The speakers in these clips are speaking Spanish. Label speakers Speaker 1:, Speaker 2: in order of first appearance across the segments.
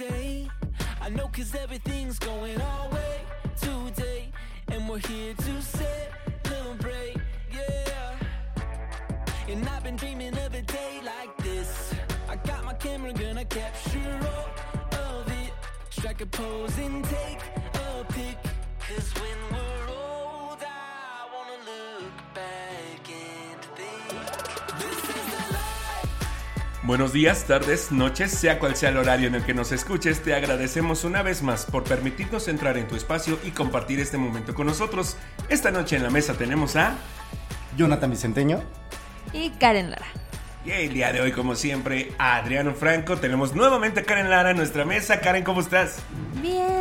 Speaker 1: I know cause everything's going our way today. And we're here to celebrate, yeah. And I've been dreaming of a day like this. I got my camera, gonna capture all of it. Strike a pose and take a pic. Cause when we're old,
Speaker 2: Buenos días, tardes, noches, sea cual sea el horario en el que nos escuches, te agradecemos una vez más por permitirnos entrar en tu espacio y compartir este momento con nosotros. Esta noche en la mesa tenemos a...
Speaker 3: Jonathan Vicenteño.
Speaker 4: y Karen Lara.
Speaker 2: Y el día de hoy, como siempre, a Adriano Franco. Tenemos nuevamente a Karen Lara en nuestra mesa. Karen, ¿cómo estás?
Speaker 4: Bien.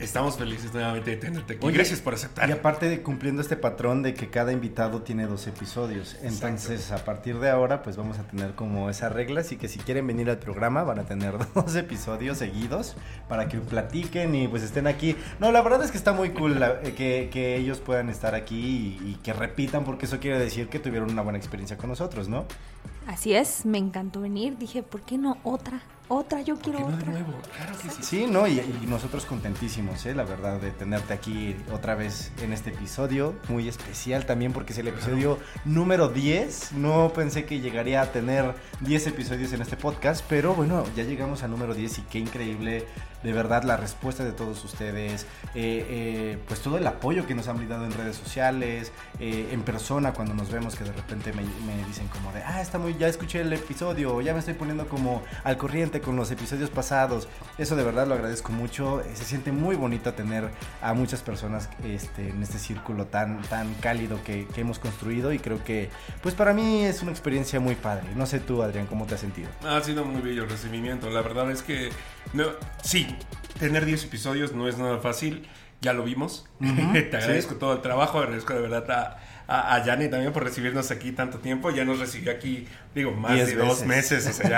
Speaker 2: Estamos felices nuevamente de tenerte aquí.
Speaker 3: Oye,
Speaker 2: Gracias por
Speaker 3: Y
Speaker 2: aceptar.
Speaker 3: aparte de cumpliendo este patrón de que cada invitado tiene dos episodios. Entonces, a partir de ahora, pues vamos a tener como esas reglas y que si quieren venir al programa van a tener dos episodios seguidos para que platiquen y pues estén aquí. No, la verdad es que está muy cool la- eh, que, que ellos puedan estar aquí y, y que repitan porque eso quiere decir que tuvieron una buena experiencia con nosotros, ¿no?
Speaker 4: Así es, me encantó venir. Dije, ¿por qué no otra? Otra, yo
Speaker 2: ¿Por
Speaker 4: quiero otra.
Speaker 2: nuevo? Claro que sí.
Speaker 3: Sí, ¿no? Y, y nosotros contentísimos, ¿eh? La verdad, de tenerte aquí otra vez en este episodio. Muy especial también porque es el episodio número 10. No pensé que llegaría a tener 10 episodios en este podcast, pero bueno, ya llegamos al número 10 y qué increíble, de verdad, la respuesta de todos ustedes. eh, eh, pues todo el apoyo que nos han brindado en redes sociales, eh, en persona cuando nos vemos que de repente me, me dicen como de, ah, está muy, ya escuché el episodio, ya me estoy poniendo como al corriente con los episodios pasados. Eso de verdad lo agradezco mucho. Se siente muy bonito tener a muchas personas este, en este círculo tan, tan cálido que, que hemos construido y creo que, pues para mí es una experiencia muy padre. No sé tú, Adrián, cómo te has sentido.
Speaker 2: Ha sido muy bello el recibimiento. La verdad es que, no, sí, tener 10 episodios no es nada fácil. Ya lo vimos. Te agradezco todo el trabajo. Agradezco de verdad a, a, a Yanni también por recibirnos aquí tanto tiempo. Ya nos recibió aquí, digo, más
Speaker 3: Diez
Speaker 2: de dos meses. O sea,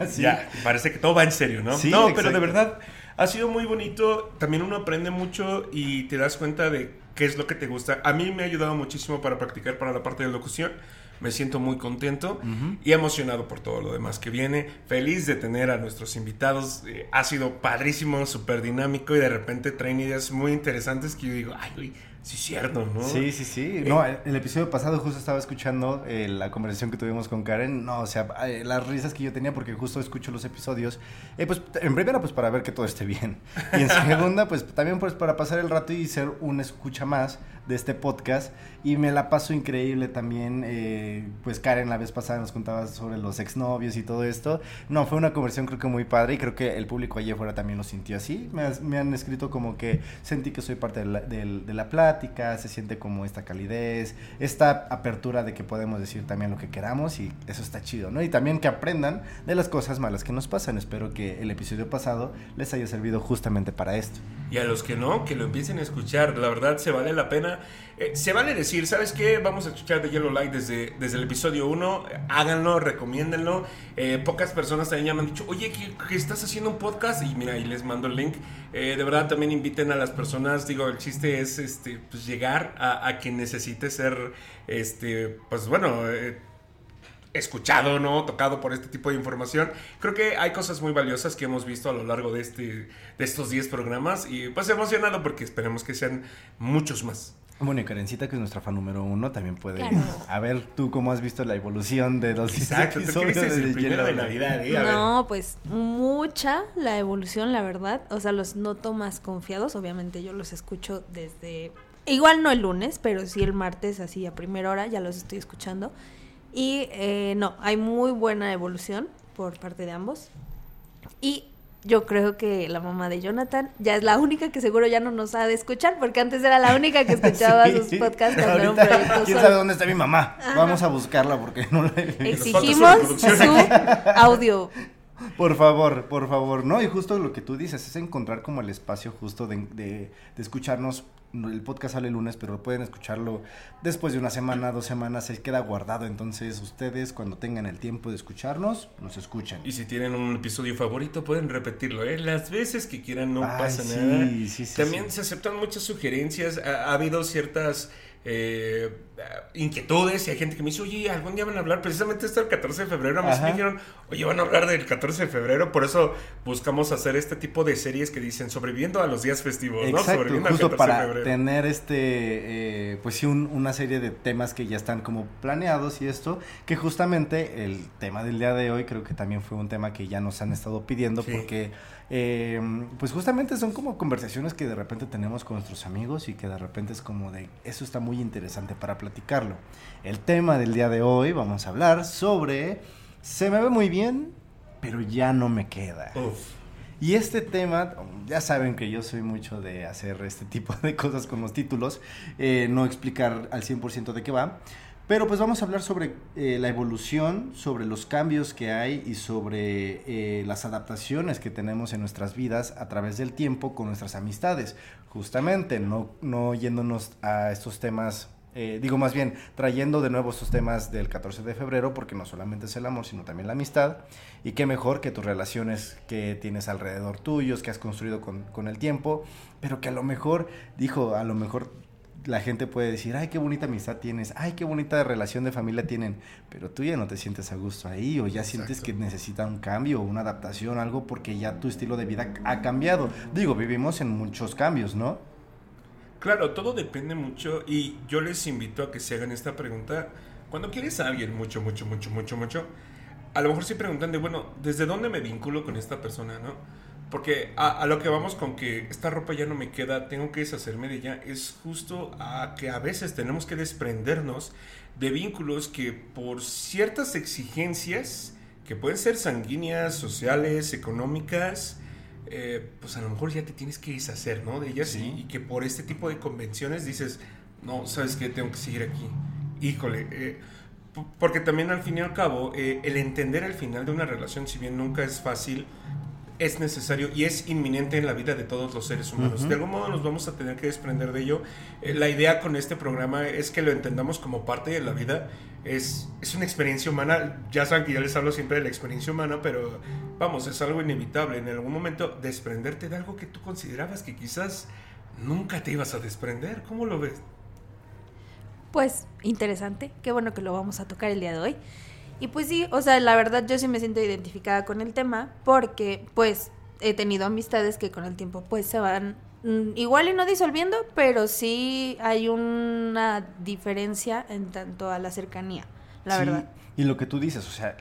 Speaker 2: ya,
Speaker 3: Sí.
Speaker 2: ya parece que todo va en serio, ¿no?
Speaker 3: Sí,
Speaker 2: no,
Speaker 3: exacto.
Speaker 2: pero de verdad ha sido muy bonito. También uno aprende mucho y te das cuenta de qué es lo que te gusta. A mí me ha ayudado muchísimo para practicar para la parte de locución. Me siento muy contento y emocionado por todo lo demás que viene. Feliz de tener a nuestros invitados. Eh, ha sido padrísimo, súper dinámico y de repente traen ideas muy interesantes que yo digo, ay, güey, sí cierto, ¿no?
Speaker 3: Sí, sí, sí. No, el, el episodio pasado justo estaba escuchando eh, la conversación que tuvimos con Karen. No, o sea, eh, las risas que yo tenía porque justo escucho los episodios. Eh, pues en primera, pues para ver que todo esté bien. Y en segunda, pues también pues para pasar el rato y ser un escucha más de este podcast. Y me la paso increíble también. eh, pues Karen la vez pasada nos contaba sobre los exnovios y todo esto. No, fue una conversación creo que muy padre y creo que el público allí afuera también lo sintió así. Me, me han escrito como que sentí que soy parte de la, del- de la plática, se siente como esta calidez, esta apertura de que podemos decir también lo que queramos y eso está chido, ¿no? Y también que aprendan de las cosas malas que nos pasan. Espero que el episodio pasado les haya servido justamente para esto.
Speaker 2: Y a los que no, que lo empiecen a escuchar. La verdad, se vale la pena. Eh, se vale decir, ¿sabes qué? Vamos a escuchar The Yellow Light desde, desde el episodio 1. Háganlo, recomiéndenlo. Eh, pocas personas también ya me han dicho, oye, ¿que, estás haciendo un podcast? Y mira, ahí les mando el link. Eh, de verdad, también inviten a las personas. Digo, el chiste es este, pues, llegar a, a quien necesite ser, este, pues bueno... escuchado, ¿no? Tocado por este tipo de información. Creo que hay cosas muy valiosas que hemos visto a lo largo de, este, de estos 10 programas y pues emocionado porque esperemos que sean muchos más.
Speaker 3: Bueno, y Karencita, que es nuestra fan número uno, también puede...
Speaker 4: Claro.
Speaker 3: A ver, tú cómo has visto la evolución de los
Speaker 2: Exacto, ¿tú qué dices? El primero de Navidad, ¿eh? A ver.
Speaker 4: No, pues mucha la evolución, la verdad. O sea, los noto más confiados. Obviamente yo los escucho desde... Igual no el lunes, pero sí el martes, así a primera hora, ya los estoy escuchando. Y eh, no, hay muy buena evolución por parte de ambos. Y yo creo que la mamá de Jonathan ya es la única que seguro ya no nos ha de escuchar, porque antes era la única que escuchaba
Speaker 3: Sí.
Speaker 4: sus podcasts cuando era un proyecto
Speaker 3: ¿Quién
Speaker 4: solo.
Speaker 3: sabe dónde está mi mamá? Vamos a buscarla porque no la he visto.
Speaker 4: Exigimos
Speaker 2: su
Speaker 4: su audio.
Speaker 3: Por favor, por favor. No, y justo lo que tú dices es encontrar como el espacio justo de, de- de escucharnos. El podcast sale el lunes, pero pueden escucharlo después de una semana, dos semanas, se queda guardado. Entonces, ustedes cuando tengan el tiempo de escucharnos, nos escuchan.
Speaker 2: Y si tienen un episodio favorito, pueden repetirlo, ¿eh? Las veces que quieran, no
Speaker 3: Ay,
Speaker 2: pasa
Speaker 3: sí,
Speaker 2: nada.
Speaker 3: sí, sí,
Speaker 2: También se aceptan muchas sugerencias. Ha, ha habido ciertas eh, inquietudes y hay gente que me dice, oye, algún día van a hablar, precisamente esto el 14 de febrero, a mí me dijeron, oye, van a hablar del 14 de febrero, por eso buscamos hacer este tipo de series que dicen sobreviviendo a los días festivos, ¿no?
Speaker 3: Exacto,
Speaker 2: Sobreviviendo al
Speaker 3: justo
Speaker 2: 14 de
Speaker 3: para
Speaker 2: febrero.
Speaker 3: tener este, eh, pues sí, un- una serie de temas que ya están como planeados y esto, que justamente el tema del día de hoy creo que también fue un tema que ya nos han estado pidiendo
Speaker 2: Sí.
Speaker 3: porque, eh, pues justamente son como conversaciones que de repente tenemos con nuestros amigos y que de repente es como de, eso está muy interesante para platicarlo. El tema del día de hoy vamos a hablar sobre, se me ve muy bien, pero ya no me queda.
Speaker 2: Uf.
Speaker 3: Y este tema, ya saben que yo soy mucho de hacer este tipo de cosas con los títulos, eh, no explicar al 100% de qué va, pero pues vamos a hablar sobre eh, la evolución, sobre los cambios que hay y sobre eh, las adaptaciones que tenemos en nuestras vidas a través del tiempo con nuestras amistades. Justamente, no, no yéndonos a estos temas eh, digo más bien, trayendo de nuevo estos temas del 14 de febrero, porque no solamente es el amor, sino también la amistad. Y qué mejor que tus relaciones que tienes alrededor tuyos, que has construido con, con el tiempo, pero que a lo mejor, dijo, a lo mejor la gente puede decir, ay, qué bonita amistad tienes, ay, qué bonita relación de familia tienen, pero tú ya no te sientes a gusto ahí, o ya sientes que necesita un cambio, una adaptación, algo, porque ya tu estilo de vida ha cambiado. Digo, vivimos en muchos cambios, ¿no?
Speaker 2: Claro, todo depende mucho y yo les invito a que se hagan esta pregunta. Cuando quieres a alguien mucho, mucho, mucho, mucho, mucho, a lo mejor se preguntan de, bueno, ¿desde dónde me vinculo con esta persona, no? Porque a, a lo que vamos con que esta ropa ya no me queda, tengo que deshacerme de ella, es justo a que a veces tenemos que desprendernos de vínculos que por ciertas exigencias, que pueden ser sanguíneas, sociales, económicas, eh, pues a lo mejor ya te tienes que deshacer, ¿no? De ellas
Speaker 3: Sí.
Speaker 2: y, y que por este tipo de convenciones dices, no, ¿sabes qué? Tengo que seguir aquí. Híjole, eh, porque también al fin y al cabo, eh, el entender el final de una relación, si bien nunca es fácil, es necesario y es inminente en la vida de todos los seres humanos. De algún modo nos vamos a tener que desprender de ello. Eh, la idea con este programa es que lo entendamos como parte de la vida. Es, es una experiencia humana. Ya saben que yo les hablo siempre de la experiencia humana, pero vamos, es algo inevitable. En algún momento desprenderte de algo que tú considerabas que quizás nunca te ibas a desprender. ¿Cómo lo ves?
Speaker 4: Pues interesante, qué bueno que lo vamos a tocar el día de hoy. Y pues sí, o sea, la verdad yo sí me siento identificada con el tema porque pues he tenido amistades que con el tiempo pues se van mm, igual y no disolviendo, pero sí hay una diferencia en tanto a la cercanía, la
Speaker 3: Sí,
Speaker 4: verdad.
Speaker 3: Y lo que tú dices, o sea,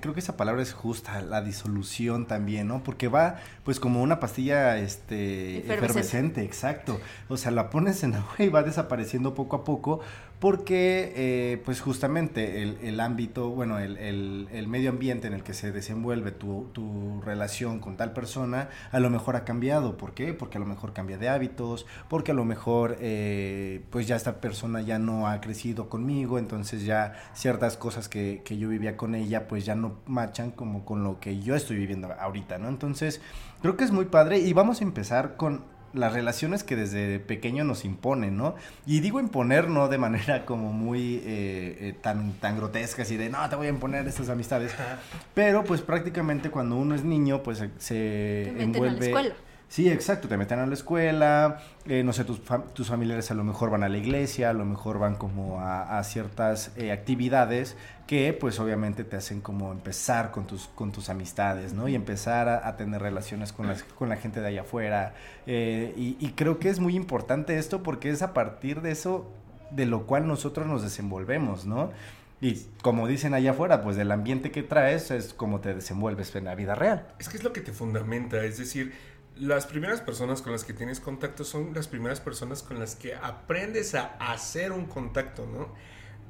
Speaker 3: creo que esa palabra es justa, la disolución también, ¿no? Porque va, pues, como una pastilla, este,
Speaker 4: Efervescente.
Speaker 3: efervescente, exacto. O sea, la pones en agua y va desapareciendo poco a poco, porque, eh, pues, justamente el, el ámbito, bueno, el, el- el medio ambiente en el que se desenvuelve tu, tu relación con tal persona, a lo mejor ha cambiado. ¿Por qué? Porque a lo mejor cambia de hábitos, porque a lo mejor, eh, pues, ya esta persona ya no ha crecido conmigo, entonces ya ciertas cosas que, que yo vivía con ella, pues ya no machan como con lo que yo estoy viviendo ahorita, ¿no? Entonces, creo que es muy padre y vamos a empezar con las relaciones que desde pequeño nos imponen, ¿no? Y digo imponer no de manera como muy eh, eh, tan, tan grotesca, así de, no, te voy a imponer estas amistades, pero pues prácticamente cuando uno es niño, pues se-
Speaker 4: Te a la
Speaker 3: envuelve...
Speaker 4: escuela.
Speaker 3: Sí, exacto, te meten a la escuela, eh, no sé, tus, fam- tus familiares a lo mejor van a la iglesia, a lo mejor van como a, ciertas eh, actividades que pues obviamente te hacen como empezar con tus, con tus amistades, ¿no? Y empezar a, tener relaciones con, las, con la gente de allá afuera. eh, y creo que es muy importante esto porque es a partir de eso de lo cual nosotros nos desenvolvemos, ¿no? Y como dicen allá afuera, pues del ambiente que traes es como te desenvuelves en la vida real.
Speaker 2: Es que es lo que te fundamenta, es decir, las primeras personas con las que tienes contacto son las primeras personas con las que aprendes a hacer un contacto, ¿no?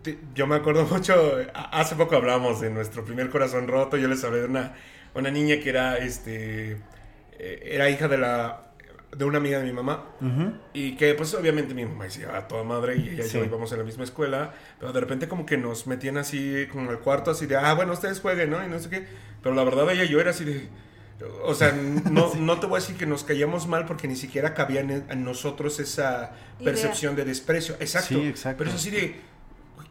Speaker 2: Te- Yo me acuerdo mucho, hace poco hablamos de nuestro primer corazón roto, yo les hablé de una, una niña que era, este, eh, era hija de la, de una amiga de mi mamá, y que pues obviamente mi mamá decía a toda madre y ella y
Speaker 3: Sí.
Speaker 2: yo íbamos en la misma escuela, pero de repente como que nos metían así como al cuarto así de, ah, bueno, ustedes jueguen, ¿no? Y no sé qué. Pero la verdad ella y yo era así de... O sea, no, no te voy a decir que nos callamos mal porque ni siquiera cabía en, nosotros esa
Speaker 4: Idea.
Speaker 2: percepción de desprecio. Exacto.
Speaker 3: Sí, exacto.
Speaker 2: Pero es así de...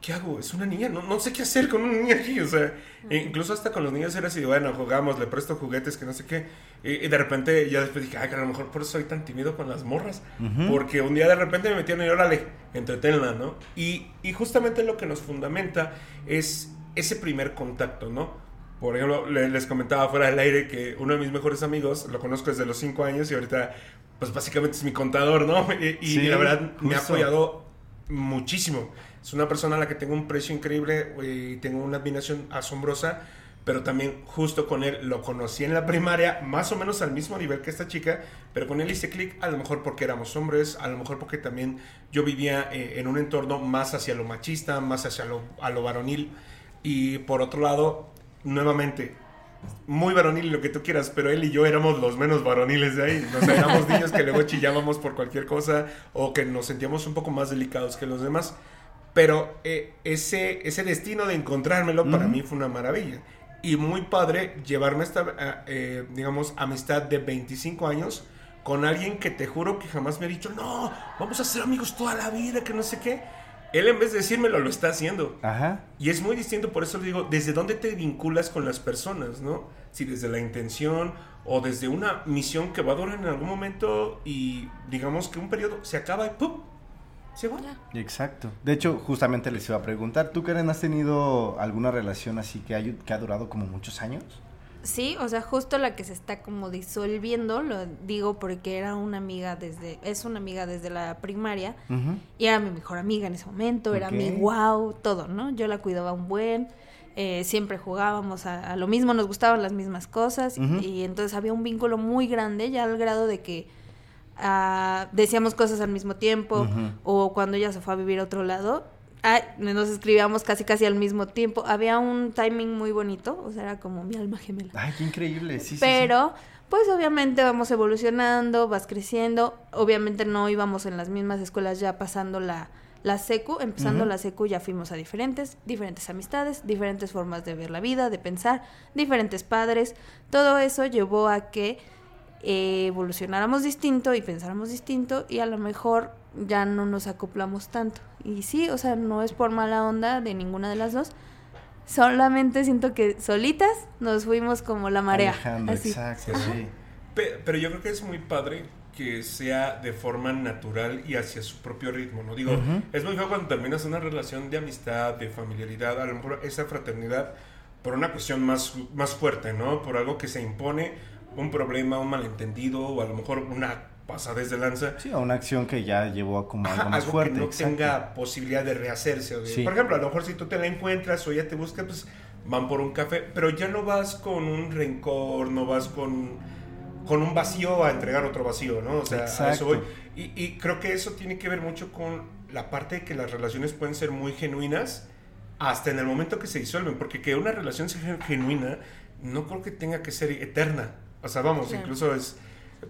Speaker 2: ¿qué hago? Es una niña, no, no sé qué hacer con una niña aquí, o sea, e incluso hasta con los niños era así, bueno, jugamos, le presto juguetes, que no sé qué, y, y de repente ya después dije, ay, que a lo mejor por eso soy tan tímido con las morras, porque un día de repente me metieron y órale, entretenla, ¿no? Y, y justamente lo que nos fundamenta es ese primer contacto, ¿no? Por ejemplo, le- les comentaba fuera del aire que uno de mis mejores amigos, lo conozco desde los 5 años y ahorita, pues básicamente es mi contador, ¿no? Y, y
Speaker 3: Sí,
Speaker 2: la verdad me ha
Speaker 3: justo.
Speaker 2: apoyado muchísimo. Es una persona a la que tengo un precio increíble y tengo una admiración asombrosa, pero también justo con él lo conocí en la primaria, más o menos al mismo nivel que esta chica, pero con él hice clic, a lo mejor porque éramos hombres, a lo mejor porque también yo vivía eh, en un entorno más hacia lo machista, más hacia lo, a lo varonil, y por otro lado, nuevamente, muy varonil y lo que tú quieras, pero él y yo éramos los menos varoniles de ahí. Sea, éramos niños que luego chillábamos por cualquier cosa o que nos sentíamos un poco más delicados que los demás. Pero eh, ese, ese destino de encontrármelo para mí fue una maravilla. Y muy padre llevarme esta, eh, digamos, amistad de 25 años con alguien que te juro que jamás me ha dicho, no, vamos a ser amigos toda la vida, que no sé qué. Él en vez de decírmelo lo está haciendo.
Speaker 3: Ajá.
Speaker 2: Y es muy distinto, por eso le digo, desde dónde te vinculas con las personas, ¿no? Si desde la intención o desde una misión que va a durar en algún momento y digamos que un periodo se acaba y ¡pum! Se va.
Speaker 3: Exacto. De hecho, justamente les iba a preguntar, ¿tú, Karen, has tenido alguna relación así que ha, que ha durado como muchos años?
Speaker 4: Sí, o sea, justo la que se está como disolviendo, lo digo porque era una amiga desde, es una amiga desde la primaria y era mi mejor amiga en ese momento, era mi wow, todo, ¿no? Yo la cuidaba un buen, eh, siempre jugábamos a, a lo mismo, nos gustaban las mismas cosas y entonces había un vínculo muy grande ya al grado de que ah, decíamos cosas al mismo tiempo o cuando ella se fue a vivir a otro lado. Ah, nos escribíamos casi casi al mismo tiempo. Había un timing muy bonito, o sea, era como mi alma gemela.
Speaker 3: Ay, qué increíble. Sí, sí, sí.
Speaker 4: Pero, pues obviamente vamos evolucionando, vas creciendo. Obviamente no íbamos en las mismas escuelas ya pasando la, la secu. Empezando la secu ya fuimos a diferentes, diferentes amistades, diferentes formas de ver la vida, de pensar, diferentes padres. Todo eso llevó a que eh, evolucionáramos distinto y pensáramos distinto y a lo mejor ya no nos acoplamos tanto. Y sí, o sea, no es por mala onda de ninguna de las dos. Solamente siento que solitas nos fuimos como la marea.
Speaker 3: Alejandro,
Speaker 4: así.
Speaker 3: exacto, sí.
Speaker 2: Pero yo creo que es muy padre que sea de forma natural y hacia su propio ritmo, ¿no? Digo, es muy feo cuando terminas una relación de amistad, de familiaridad, a lo mejor esa fraternidad por una cuestión más, más fuerte, ¿no? Por algo que se impone, un problema, un malentendido o a lo mejor una pasadez de lanza.
Speaker 3: Sí, a una acción que ya llevó a como algo
Speaker 2: Ajá,
Speaker 3: más
Speaker 2: algo
Speaker 3: fuerte.
Speaker 2: que no
Speaker 3: exacto.
Speaker 2: tenga posibilidad de rehacerse.
Speaker 3: Sí.
Speaker 2: Por ejemplo, a lo mejor si tú te la encuentras o ella te busca, pues van por un café, pero ya no vas con un rencor, no vas con, con un vacío a entregar otro vacío, ¿no? O sea, a eso
Speaker 3: Exacto.
Speaker 2: voy. Y, y creo que eso tiene que ver mucho con la parte de que las relaciones pueden ser muy genuinas hasta en el momento que se disuelven, porque que una relación sea gen- genuina no creo que tenga que ser eterna. O sea, vamos,
Speaker 4: Claro.
Speaker 2: incluso es,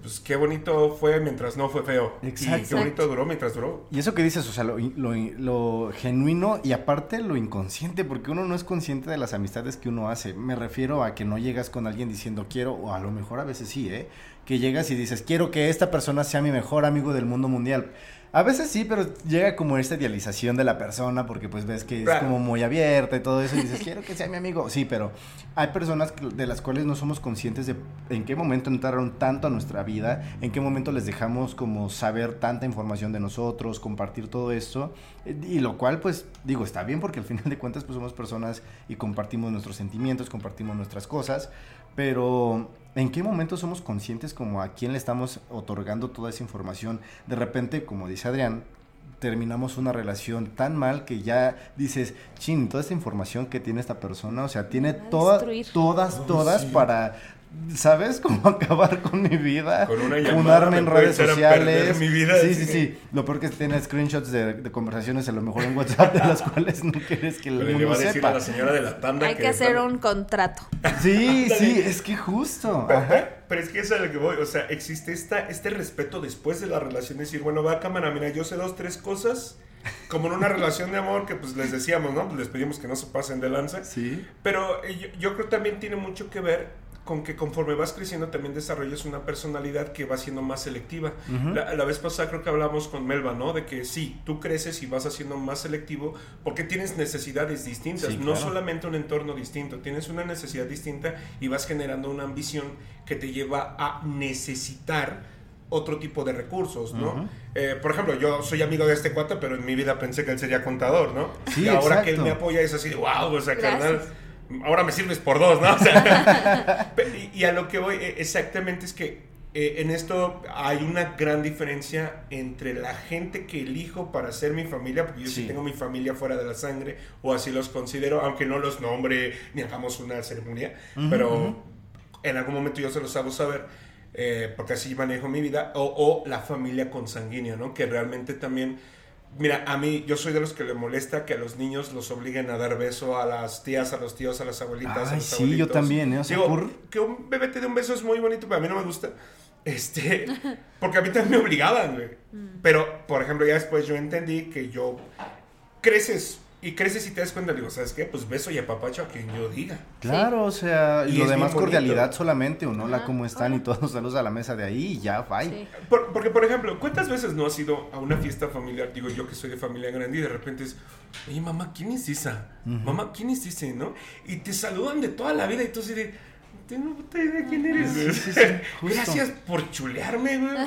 Speaker 2: pues qué bonito fue mientras no fue feo. Y
Speaker 3: Exacto.
Speaker 2: qué bonito duró mientras duró.
Speaker 3: Y eso que dices, o sea, lo, lo- lo genuino y aparte lo inconsciente, porque uno no es consciente de las amistades que uno hace. Me refiero a que no llegas con alguien diciendo quiero, o a lo mejor a veces sí, ¿eh? Que llegas y dices quiero que esta persona sea mi mejor amigo del mundo mundial. A veces sí, pero llega como esta idealización de la persona porque pues ves que es como muy abierta y todo eso y dices quiero que sea mi amigo. Sí, pero hay personas de las cuales no somos conscientes de en qué momento entraron tanto a nuestra vida, en qué momento les dejamos como saber tanta información de nosotros, compartir todo esto, y lo cual pues digo, está bien porque al final de cuentas pues somos personas y compartimos nuestros sentimientos, compartimos nuestras cosas, pero ¿en qué momento somos conscientes como a quién le estamos otorgando toda esa información? De repente, como dice Adrián, terminamos una relación tan mal que ya dices, chin, toda esta información que tiene esta persona, o sea, tiene todas, todas, todas para, ¿sabes? Cómo acabar con mi vida,
Speaker 2: Con una llamada
Speaker 3: en redes sociales.
Speaker 2: mi vida,
Speaker 3: sí,
Speaker 2: sí.
Speaker 3: sí, sí. Lo peor que es tener screenshots de, de conversaciones a lo mejor en WhatsApp de las cuales no quieres que el
Speaker 2: Pero le
Speaker 3: mundo
Speaker 2: va a decir
Speaker 3: sepa.
Speaker 2: a la señora de la tanda
Speaker 4: Hay que hacer
Speaker 2: está-
Speaker 4: un contrato.
Speaker 3: Sí, sí, es que justo.
Speaker 2: Pero,
Speaker 3: Ajá.
Speaker 2: pero es que eso es a lo que voy. O sea, existe esta, este respeto después de la relación. Decir, bueno, va cámara, mira, yo sé dos, tres cosas. Como en una relación de amor que pues les decíamos, ¿no? Pues les pedimos que no se pasen de lanza.
Speaker 3: Sí.
Speaker 2: Pero eh, yo, yo creo también tiene mucho que ver con que conforme vas creciendo también desarrollas una personalidad que va siendo más selectiva.
Speaker 3: Ujú.
Speaker 2: la, la vez pasada creo que hablamos con Melba, ¿no? De que sí, tú creces y vas haciendo más selectivo porque tienes necesidades distintas,
Speaker 3: Sí,
Speaker 2: no
Speaker 3: claro.
Speaker 2: solamente un entorno distinto, tienes una necesidad distinta y vas generando una ambición que te lleva a necesitar otro tipo de recursos, ¿no? Eh, por ejemplo, yo soy amigo de este cuate, pero en mi vida pensé que él sería contador, ¿no?
Speaker 3: Sí,
Speaker 2: y ahora que él me apoya es así de, wow, o sea,
Speaker 4: Gracias.
Speaker 2: carnal, ahora me sirves por dos, ¿no? O sea, pe- y, a lo que voy eh, exactamente es que eh, en esto hay una gran diferencia entre la gente que elijo para ser mi familia, porque yo sí,
Speaker 3: Sí.
Speaker 2: tengo mi familia fuera de la sangre, o así los considero, aunque no los nombre ni hagamos una ceremonia, pero en algún momento yo se los hago saber, eh, porque así manejo mi vida, o, o la familia consanguínea, ¿no? Que realmente también, mira, a mí, yo soy de los que le molesta que a los niños los obliguen a dar beso a las tías, a los tíos, a las abuelitas, a
Speaker 3: Ay,
Speaker 2: los
Speaker 3: sí,
Speaker 2: abuelitos.
Speaker 3: yo también, ¿eh? O sea,
Speaker 2: Digo,
Speaker 3: por-
Speaker 2: que un bebé te dé un beso es muy bonito, pero a mí no me gusta. Este, porque a mí también me obligaban, güey. Pero, por ejemplo, ya después yo entendí que yo creces y creces y te das cuenta, digo, ¿sabes qué? Pues beso y apapacho a quien yo diga.
Speaker 3: Claro, o sea, y,
Speaker 2: Y
Speaker 3: lo demás cordialidad solamente, un hola,
Speaker 4: Ajá,
Speaker 3: ¿cómo están? Y todos saludos a la mesa de ahí y ya, bye.
Speaker 4: Sí.
Speaker 2: Por- porque, por ejemplo, ¿cuántas veces no has ido a una fiesta familiar? Digo, yo que soy de familia grande y de repente es, oye, mamá, ¿quién es esa? Mamá, ¿quién es ese? ¿No? Y te saludan de toda la vida y tú así de, tengo puta idea quién eres.
Speaker 3: Sí,
Speaker 2: güey".
Speaker 3: sí, sí, justo.
Speaker 2: Gracias por chulearme, güey.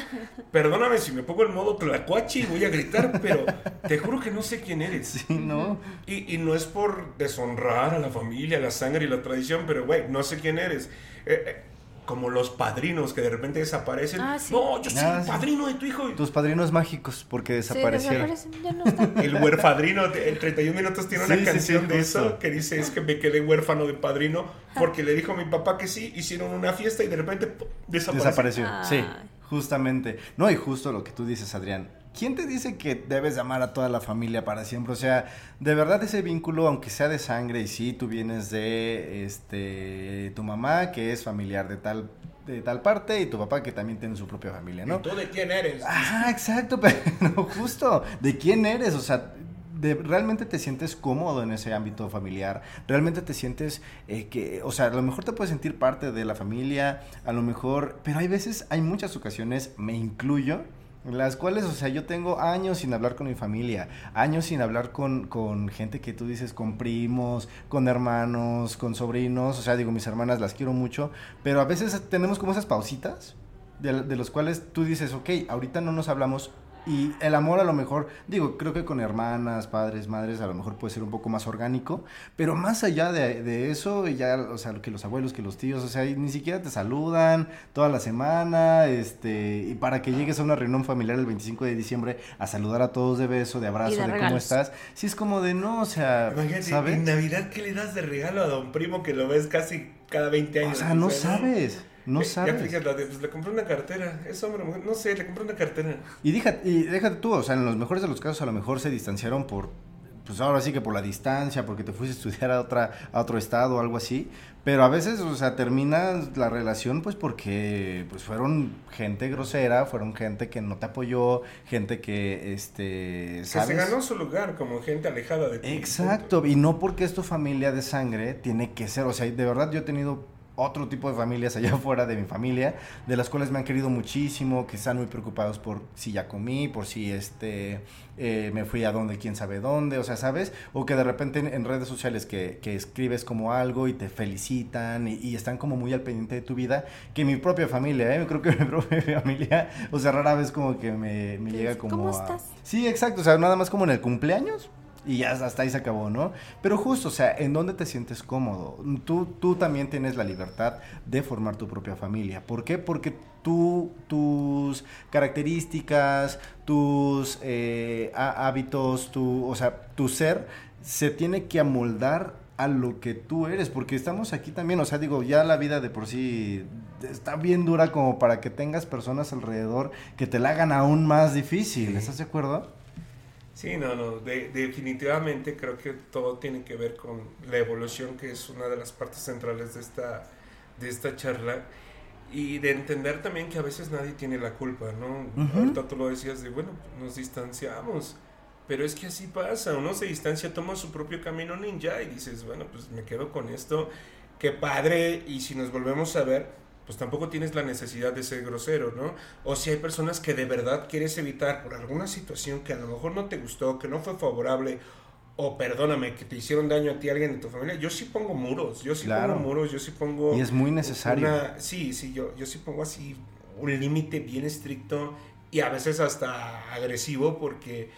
Speaker 2: Perdóname si me pongo en modo tlacuachi y voy a gritar, pero te juro que no sé quién eres.
Speaker 3: ¿no?
Speaker 2: Y, y no es por deshonrar a la familia, la sangre y la tradición, pero güey, no sé quién eres. Eh, eh, como los padrinos que de repente desaparecen.
Speaker 4: Ah, sí.
Speaker 2: No, yo soy
Speaker 3: Ah,
Speaker 2: el
Speaker 3: sí.
Speaker 2: padrino de tu hijo.
Speaker 3: Tus padrinos mágicos, porque
Speaker 4: Sí,
Speaker 3: desaparecieron.
Speaker 4: desaparecen, ya no están.
Speaker 2: El huerfadrino, en 31 minutos tiene una
Speaker 3: Sí, sí,
Speaker 2: canción
Speaker 3: sí,
Speaker 2: de eso que dice es que me quedé huérfano de padrino porque le dijo a mi papá que sí, hicieron una fiesta y de repente ¡pum! desapareció.
Speaker 3: Desapareció, sí, justamente. No, y justo lo que tú dices, Adrián. ¿Quién te dice que debes de amar a toda la familia para siempre? O sea, de verdad ese vínculo, aunque sea de sangre, y sí, tú vienes de este tu mamá, que es familiar de tal, de tal parte, y tu papá que también tiene su propia familia, ¿no?
Speaker 2: ¿Y tú de quién eres?
Speaker 3: Ah, exacto, pero justo, ¿de quién eres? O sea, de- ¿realmente te sientes cómodo en ese ámbito familiar? ¿Realmente te sientes eh, que, o sea, a lo mejor te puedes sentir parte de la familia, a lo mejor, pero hay veces, hay muchas ocasiones, me incluyo, las cuales, o sea, yo tengo años sin hablar con mi familia, años sin hablar con, con gente que tú dices, con primos, con hermanos, con sobrinos, o sea, digo, mis hermanas las quiero mucho, pero a veces tenemos como esas pausitas de, de los cuales tú dices, ok, ahorita no nos hablamos y el amor a lo mejor, digo, creo que con hermanas, padres, madres, a lo mejor puede ser un poco más orgánico, pero más allá de, de eso, ya, o sea, que los abuelos, que los tíos, o sea, ni siquiera te saludan toda la semana, este, y para que llegues a una reunión familiar el 25 de diciembre a saludar a todos de beso, de abrazo,
Speaker 4: Y de
Speaker 3: de, cómo estás, sí es como de no, o sea,
Speaker 2: Imagínate,
Speaker 3: ¿sabes?
Speaker 2: en Navidad, ¿qué le das de regalo a don primo que lo ves casi cada 20 años?
Speaker 3: O sea, no sabes, no
Speaker 2: Eh, Ya
Speaker 3: sabes.
Speaker 2: fíjate, la de, pues le compré una cartera. Es hombre, mujer, no sé, le compré una cartera.
Speaker 3: Y déjate, y déjate tú, o sea, en los mejores de los casos a lo mejor se distanciaron por, pues ahora sí que por la distancia, porque te fuiste a estudiar a, otra, a otro estado o algo así, pero a veces, o sea, termina la relación pues porque pues fueron gente grosera, fueron gente que no te apoyó, gente que, este,
Speaker 2: Que
Speaker 3: ¿sabes?
Speaker 2: se ganó su lugar como gente alejada de ti.
Speaker 3: Exacto, y no porque es tu familia de sangre, tiene que ser, o sea, de verdad yo he tenido otro tipo de familias allá afuera de mi familia, de las cuales me han querido muchísimo, que están muy preocupados por si ya comí, por si este eh, me fui a donde, quién sabe dónde, o sea, ¿sabes? O que de repente en, en redes sociales que, que escribes como algo y te felicitan y, y están como muy al pendiente de tu vida, que mi propia familia, ¿eh? Creo que mi propia familia, o sea, rara vez como que me, me llega como
Speaker 4: "¿Cómo
Speaker 3: a-
Speaker 4: estás?"
Speaker 3: Sí, exacto, o sea, nada más como en el cumpleaños, y ya hasta ahí se acabó, ¿no? Pero justo, o sea, ¿en dónde te sientes cómodo? Tú, tú también tienes la libertad de formar tu propia familia. ¿Por qué? Porque tú, tus características, tus eh, há- hábitos, tu, o sea, tu ser se tiene que amoldar a lo que tú eres, porque estamos aquí también, o sea, digo, ya la vida de por sí está bien dura como para que tengas personas alrededor que te la hagan aún más difícil,
Speaker 2: Sí.
Speaker 3: ¿estás de acuerdo?
Speaker 2: Sí, no, no, de- definitivamente creo que todo tiene que ver con la evolución, que es una de las partes centrales de esta, de esta charla, y de entender también que a veces nadie tiene la culpa, ¿no? Ahorita tú lo decías de, bueno, nos distanciamos, pero es que así pasa, uno se distancia, toma su propio camino ninja y dices, bueno, pues me quedo con esto, qué padre, y si nos volvemos a ver, pues tampoco tienes la necesidad de ser grosero, ¿no? O si hay personas que de verdad quieres evitar por alguna situación que a lo mejor no te gustó, que no fue favorable, o perdóname, que te hicieron daño a ti alguien de tu familia, yo sí pongo muros, yo sí
Speaker 3: Claro.
Speaker 2: pongo muros, yo sí pongo...
Speaker 3: Y es muy necesario.
Speaker 2: una- sí, sí, yo, yo sí pongo así un límite bien estricto y a veces hasta agresivo porque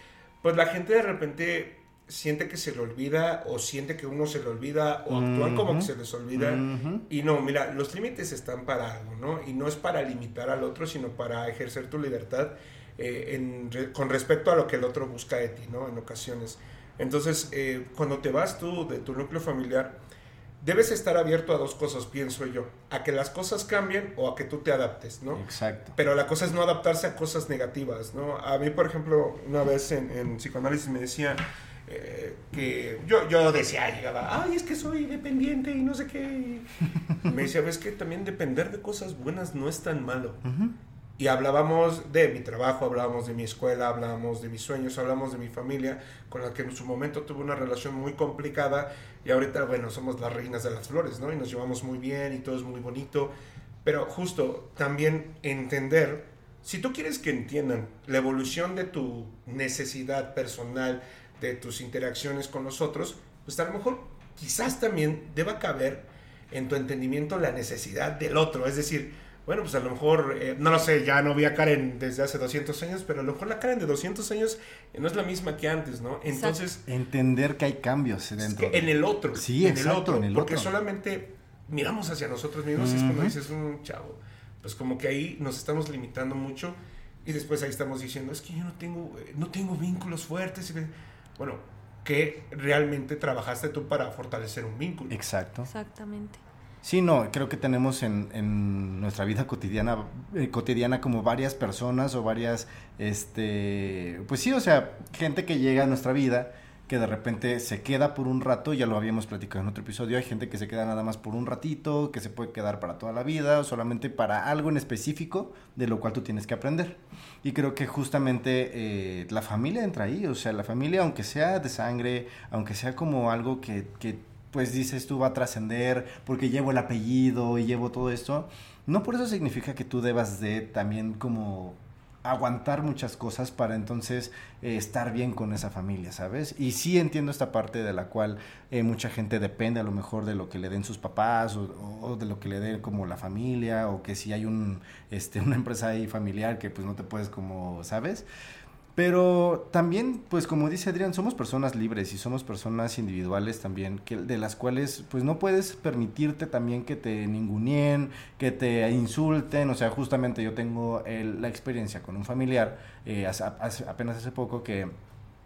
Speaker 2: pues la gente de repente siente que se le olvida o siente que uno se le olvida o actúan como que se les olvida.
Speaker 3: Ujú.
Speaker 2: Y no, mira, los límites están para algo, ¿no? Y no es para limitar al otro, sino para ejercer tu libertad eh, en con respecto a lo que el otro busca de ti, ¿no? En ocasiones. Entonces, eh, cuando te vas tú de tu núcleo familiar, debes estar abierto a dos cosas, pienso yo. A que las cosas cambien o a que tú te adaptes, ¿no?
Speaker 3: Exacto.
Speaker 2: Pero la cosa es no adaptarse a cosas negativas, ¿no? A mí, por ejemplo, una vez en, en psicoanálisis me decía eh, que yo, yo decía, llegaba, ay, es que soy dependiente y no sé qué. Y me decía, ves que también depender de cosas buenas no es tan malo.
Speaker 3: Ujú.
Speaker 2: Y hablábamos de mi trabajo, hablábamos de mi escuela, hablábamos de mis sueños, hablábamos de mi familia, con la que en su momento tuve una relación muy complicada y ahorita, bueno, somos las reinas de las flores, ¿no? Y nos llevamos muy bien y todo es muy bonito. Pero justo también entender, si tú quieres que entiendan la evolución de tu necesidad personal, de tus interacciones con los otros, pues a lo mejor quizás también deba caber en tu entendimiento la necesidad del otro. Es decir, bueno, pues a lo mejor, eh, no lo sé, ya no vi a Karen desde hace 200 años, pero a lo mejor la Karen de 200 años eh, no es la misma que antes, ¿no? Entonces,
Speaker 3: Entender que hay cambios
Speaker 2: es
Speaker 3: dentro.
Speaker 2: que en el otro.
Speaker 3: Sí,
Speaker 2: en
Speaker 3: exacto,
Speaker 2: el otro.
Speaker 3: en el
Speaker 2: porque
Speaker 3: otro.
Speaker 2: solamente miramos hacia nosotros mismos y es cuando dices, un chavo, pues como que ahí nos estamos limitando mucho y después ahí estamos diciendo, es que yo no tengo, eh, no tengo vínculos fuertes. Y me- Bueno, ¿qué realmente trabajaste tú para fortalecer un vínculo?
Speaker 3: Exacto.
Speaker 4: Exactamente.
Speaker 3: Sí, no, creo que tenemos en, en nuestra vida cotidiana, eh, cotidiana como varias personas o varias, este, pues sí, o sea, gente que llega a nuestra vida que de repente se queda por un rato, ya lo habíamos platicado en otro episodio, hay gente que se queda nada más por un ratito, que se puede quedar para toda la vida, o solamente para algo en específico de lo cual tú tienes que aprender. Y creo que justamente eh, la familia entra ahí, o sea, la familia, aunque sea de sangre, aunque sea como algo que, que pues dices tú va a trascender porque llevo el apellido y llevo todo esto, no por eso significa que tú debas de también como aguantar muchas cosas para entonces eh, estar bien con esa familia, ¿sabes? Y sí entiendo esta parte de la cual eh, mucha gente depende a lo mejor de lo que le den sus papás o, o de lo que le den como la familia o que si hay un, este, una empresa ahí familiar que pues no te puedes como, ¿sabes? Pero también, pues como dice Adrián, somos personas libres y somos personas individuales también, que, de las cuales pues no puedes permitirte también que te ninguneen, que te insulten. O sea, justamente yo tengo el- la experiencia con un familiar eh, hace- hace- apenas hace poco que...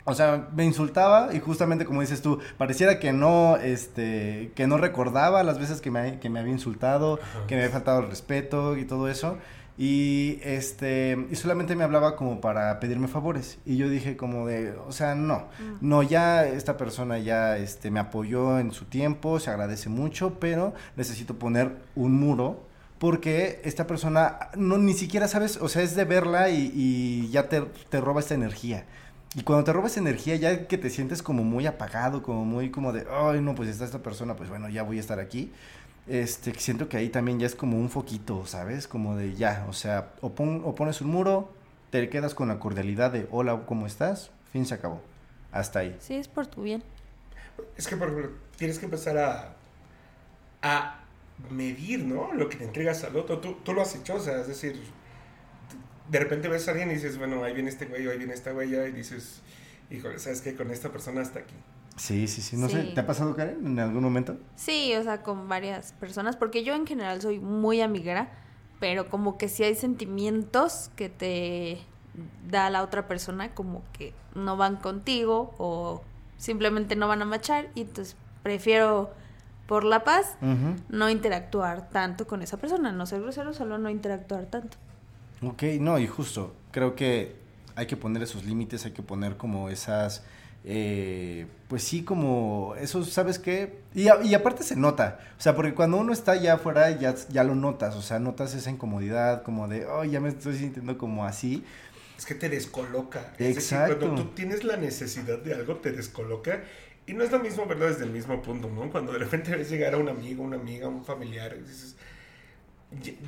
Speaker 3: O sea, me insultaba y justamente como dices tú, pareciera que no, este, que no recordaba las veces que me, que me había insultado, que me había faltado el respeto y todo eso. Y este, y solamente me hablaba como para pedirme favores. Y yo dije como de, o sea, no, no, ya esta persona ya este, me apoyó en su tiempo, se agradece mucho, pero necesito poner un muro porque esta persona no ni siquiera sabes, o sea, es de verla y, y ya te, te roba esta energía. Y cuando te roba esa energía, ya que te sientes como muy apagado, como muy como de, ay, no, pues está esta persona, pues bueno, ya voy a estar aquí. Este, siento que ahí también ya es como un foquito, ¿sabes? Como de ya, o sea, o, pon- o pones un muro, te quedas con la cordialidad de hola, ¿cómo estás? Fin, se acabó. Hasta ahí.
Speaker 4: Sí, es por tu bien.
Speaker 2: Es que, por ejemplo, tienes que empezar a, a medir, ¿no? Lo que te entregas al otro. Tú, tú lo has hecho, o sea, es decir, de repente ves a alguien y dices, bueno, ahí viene este güey, o ahí viene esta güey, y dices, híjole, ¿sabes qué? Con esta persona hasta aquí.
Speaker 3: Sí, sí, sí. No sé. ¿te ha pasado, Karen, en algún momento?
Speaker 4: Sí, o sea, con varias personas, porque yo en general soy muy amiguera, pero como que si hay sentimientos que te da la otra persona, como que no van contigo o simplemente no van a machar, y entonces prefiero por la paz no interactuar tanto con esa persona, no ser grosero, solo no interactuar tanto.
Speaker 3: Ok, no, y justo, creo que hay que poner esos límites, hay que poner como esas, eh, pues sí, como esos, ¿sabes qué? Y, a- y aparte se nota, o sea, porque cuando uno está allá afuera ya, ya lo notas, o sea, notas esa incomodidad, como de, oh, ya me estoy sintiendo como así.
Speaker 2: Es que te descoloca. Es
Speaker 3: Exacto.
Speaker 2: decir, cuando tú tienes la necesidad de algo, te descoloca. Y no es lo mismo verlo desde el mismo punto, ¿no? Cuando de repente ves llegar a un amigo, una amiga, un familiar, y dices,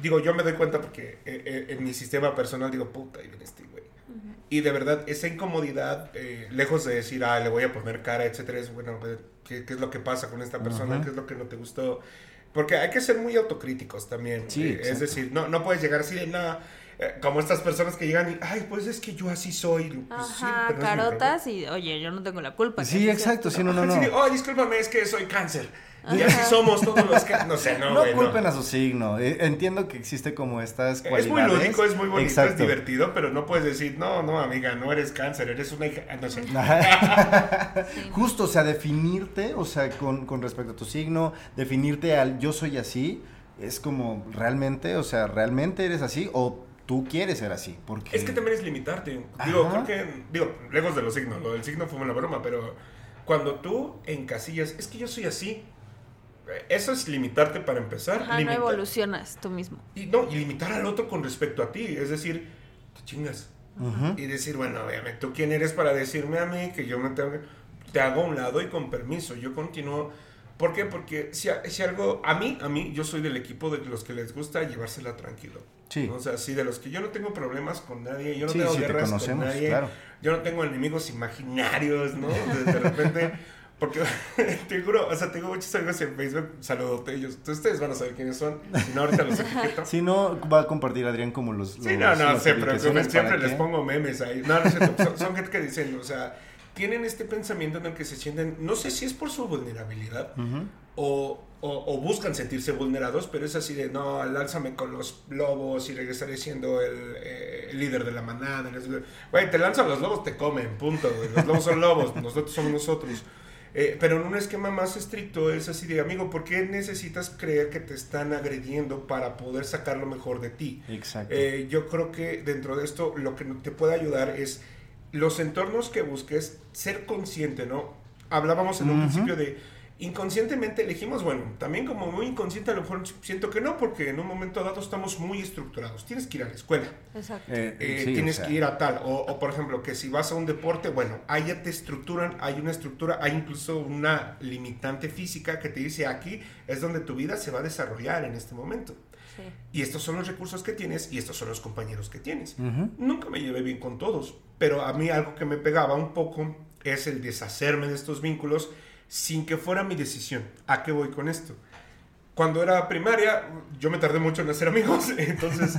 Speaker 2: digo, yo me doy cuenta porque eh, eh, en mi sistema personal digo, puta, ahí viene este güey. Y de verdad, esa incomodidad, eh, lejos de decir, ah, le voy a poner cara, etcétera, es bueno, ¿qué, qué es lo que pasa con esta persona? ¿Qué es lo que no te gustó? Porque hay que ser muy autocríticos también.
Speaker 3: Sí,
Speaker 2: eh, es decir, no, no puedes llegar así de nada. Eh, como estas personas que llegan y, ay, pues es que yo así soy. Pues, sí,
Speaker 4: Ajá,
Speaker 2: es
Speaker 4: carotas y, oye, yo no tengo la culpa.
Speaker 3: Sí, exacto, sí, no, no, no.
Speaker 2: Oh, discúlpame, es que soy cáncer. Y así somos todos los que... No sé, no,
Speaker 3: No
Speaker 2: güey, no.
Speaker 3: culpen a su signo. Eh, Entiendo que existe como estas
Speaker 2: Es
Speaker 3: cualidades.
Speaker 2: muy lúdico, es muy bonito, es
Speaker 3: Exacto.
Speaker 2: divertido, pero no puedes decir, no, no, amiga, no eres cáncer, eres una hija... No sé.
Speaker 3: Justo, o sea, definirte, o sea, con, con respecto a tu signo, definirte al yo soy así, es como realmente, o sea, realmente eres así o tú quieres ser así. Porque...
Speaker 2: Es que también es limitarte. Digo,
Speaker 3: Ajá.
Speaker 2: creo que, digo, lejos de los signos, lo del signo fue una broma, pero cuando tú encasillas, es que yo soy así, eso es limitarte para empezar.
Speaker 4: Ajá, no evolucionas tú mismo.
Speaker 2: Y no, y limitar al otro con respecto a ti, es decir, te chingas. Y decir, bueno, obviamente, ¿tú quién eres para decirme a mí que yo me tengo que... Te hago a un lado y con permiso, yo continúo... ¿Por qué? Porque si, si algo... A mí, a mí, yo soy del equipo de los que les gusta llevársela tranquilo.
Speaker 3: Sí.
Speaker 2: O sea, sí, de los que yo no tengo problemas con nadie, yo no
Speaker 3: Sí,
Speaker 2: tengo
Speaker 3: sí, te
Speaker 2: guerras con nadie,
Speaker 3: claro.
Speaker 2: yo no tengo enemigos imaginarios, ¿no? De, de repente... Porque te juro, o sea, tengo muchos amigos en Facebook, saludote ellos. Ustedes van a saber quiénes son, si no ahorita los etiqueto.
Speaker 3: Si no, va a compartir Adrián como los.
Speaker 2: Sí,
Speaker 3: los-
Speaker 2: no, no, se preocupen,
Speaker 3: publicaciones
Speaker 2: siempre les pongo memes ahí. No, no son, son gente que dicen, o sea, tienen este pensamiento en el que se sienten, no sé si es por su vulnerabilidad o, o- o buscan sentirse vulnerados, pero es así de, no, lánzame con los lobos y regresaré siendo el, eh, el líder de la manada. Güey, te lanzan los lobos, te comen, punto. Los lobos son lobos, nosotros somos nosotros. Eh, pero en un esquema más estricto es así de, amigo, ¿por qué necesitas creer que te están agrediendo para poder sacar lo mejor de ti?
Speaker 3: Exacto.
Speaker 2: Eh, yo creo que dentro de esto lo que te puede ayudar es los entornos que busques, ser consciente, ¿no? Hablábamos en un principio de inconscientemente elegimos, bueno, también como muy inconsciente a lo mejor siento que no, porque en un momento dado estamos muy estructurados. Tienes que ir a la escuela,
Speaker 4: Exacto.
Speaker 3: Eh,
Speaker 2: eh,
Speaker 3: sí, o
Speaker 2: tienes
Speaker 3: sea,
Speaker 2: que ir a tal, o, o, por ejemplo, que si vas a un deporte, bueno, ahí ya te estructuran, hay una estructura, hay incluso una limitante física que te dice aquí es donde tu vida se va a desarrollar en este momento.
Speaker 4: Sí.
Speaker 2: Y estos son los recursos que tienes y estos son los compañeros que tienes. Nunca me llevé bien con todos, pero a mí algo que me pegaba un poco es el deshacerme de estos vínculos sin que fuera mi decisión. ¿A qué voy con esto? Cuando era primaria, yo me tardé mucho en hacer amigos, entonces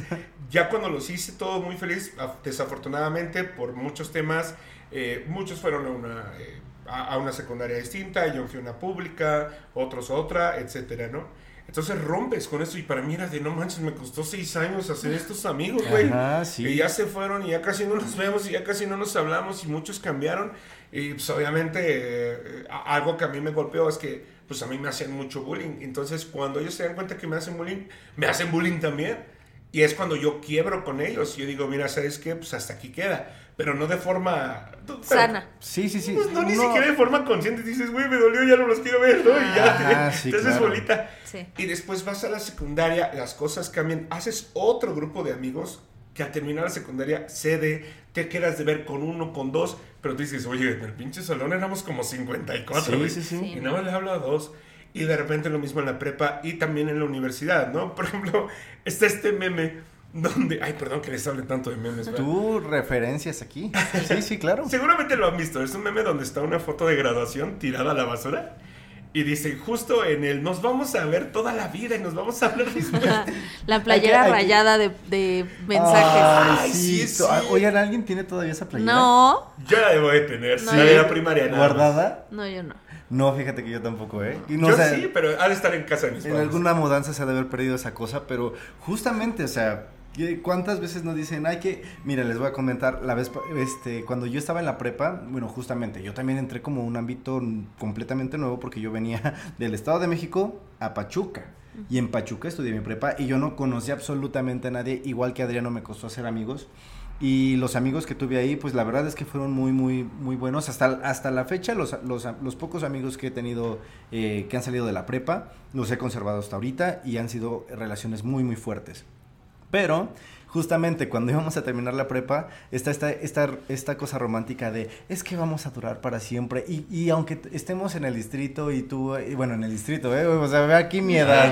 Speaker 2: ya cuando los hice todo muy feliz, af- desafortunadamente por muchos temas, eh, muchos fueron a una, eh, a, a una secundaria distinta, yo fui a una pública, otros a otra, etcétera, ¿no? Entonces rompes con esto y para mí era de no manches, me costó seis años hacer estos amigos, güey.
Speaker 3: Sí.
Speaker 2: Y ya se fueron y ya casi no nos vemos y ya casi no nos hablamos y muchos cambiaron. Y pues obviamente eh, algo que a mí me golpeó es que pues a mí me hacían mucho bullying. Entonces cuando ellos se dan cuenta que me hacen bullying, me hacen bullying también. Y es cuando yo quiebro con ellos. Y yo digo, mira, ¿sabes qué? Pues hasta aquí queda. Pero no de forma... pero-
Speaker 4: Sana.
Speaker 3: Sí, sí, sí.
Speaker 2: Pues no, ni
Speaker 3: No.
Speaker 2: siquiera de forma consciente. Dices, güey, me dolió, ya no los quiero ver, ¿no? Y ya
Speaker 3: Ajá,
Speaker 2: te,
Speaker 3: sí,
Speaker 2: te haces
Speaker 3: claro.
Speaker 2: bolita.
Speaker 4: Sí.
Speaker 2: Y después vas a la secundaria, las cosas cambian, haces otro grupo de amigos que al terminar la secundaria cede, te quedas de ver con uno, con dos, pero tú dices, oye, en el pinche salón éramos como 54,
Speaker 3: Sí,
Speaker 2: güey,
Speaker 3: sí, sí.
Speaker 2: y nada más le hablo a dos. Y de repente lo mismo en la prepa y también en la universidad, ¿no? Por ejemplo, está este meme donde... Ay, perdón que les hable tanto de memes, ¿verdad?
Speaker 3: Tú referencias aquí. Sí, sí, claro.
Speaker 2: Seguramente lo han visto. Es un meme donde está una foto de graduación tirada a la basura. Y dice, justo en el, nos vamos a ver toda la vida y nos vamos a hablar después.
Speaker 4: La playera rayada de, de mensajes.
Speaker 3: Ay,
Speaker 2: Ay,
Speaker 3: sí.
Speaker 2: sí, sí.
Speaker 3: Oigan, ¿alguien tiene todavía esa playera?
Speaker 4: no,
Speaker 2: Yo la debo de tener,
Speaker 4: No,
Speaker 2: la
Speaker 4: yo-
Speaker 2: de la primaria. nada.
Speaker 3: ¿Guardada?
Speaker 4: no, yo no.
Speaker 3: No, fíjate que yo tampoco, ¿eh? Y no,
Speaker 2: Yo
Speaker 3: o sea,
Speaker 2: sí, pero ha de estar en casa de mis
Speaker 3: En
Speaker 2: padres.
Speaker 3: alguna mudanza se ha de haber perdido esa cosa, pero justamente, o sea, ¿qué- ¿cuántas veces nos dicen, ay que, mira, les voy a comentar, la vez, este, cuando yo estaba en la prepa, bueno, justamente, yo también entré como un ámbito completamente nuevo porque yo venía del Estado de México a Pachuca. Y en Pachuca estudié mi prepa y yo no conocía absolutamente a nadie, igual que Adriano me costó hacer amigos. Y los amigos que tuve ahí, pues la verdad es que fueron muy, muy, muy buenos. Hasta, hasta la fecha, los, los, los pocos amigos que he tenido eh, que han salido de la prepa, los he conservado hasta ahorita y han sido relaciones muy, muy fuertes. Pero justamente cuando íbamos a terminar la prepa, está esta, esta, esta cosa romántica de es que vamos a durar para siempre. Y, y aunque estemos en el distrito y tú, y bueno, en el distrito, ¿eh? O sea, ve aquí mi edad.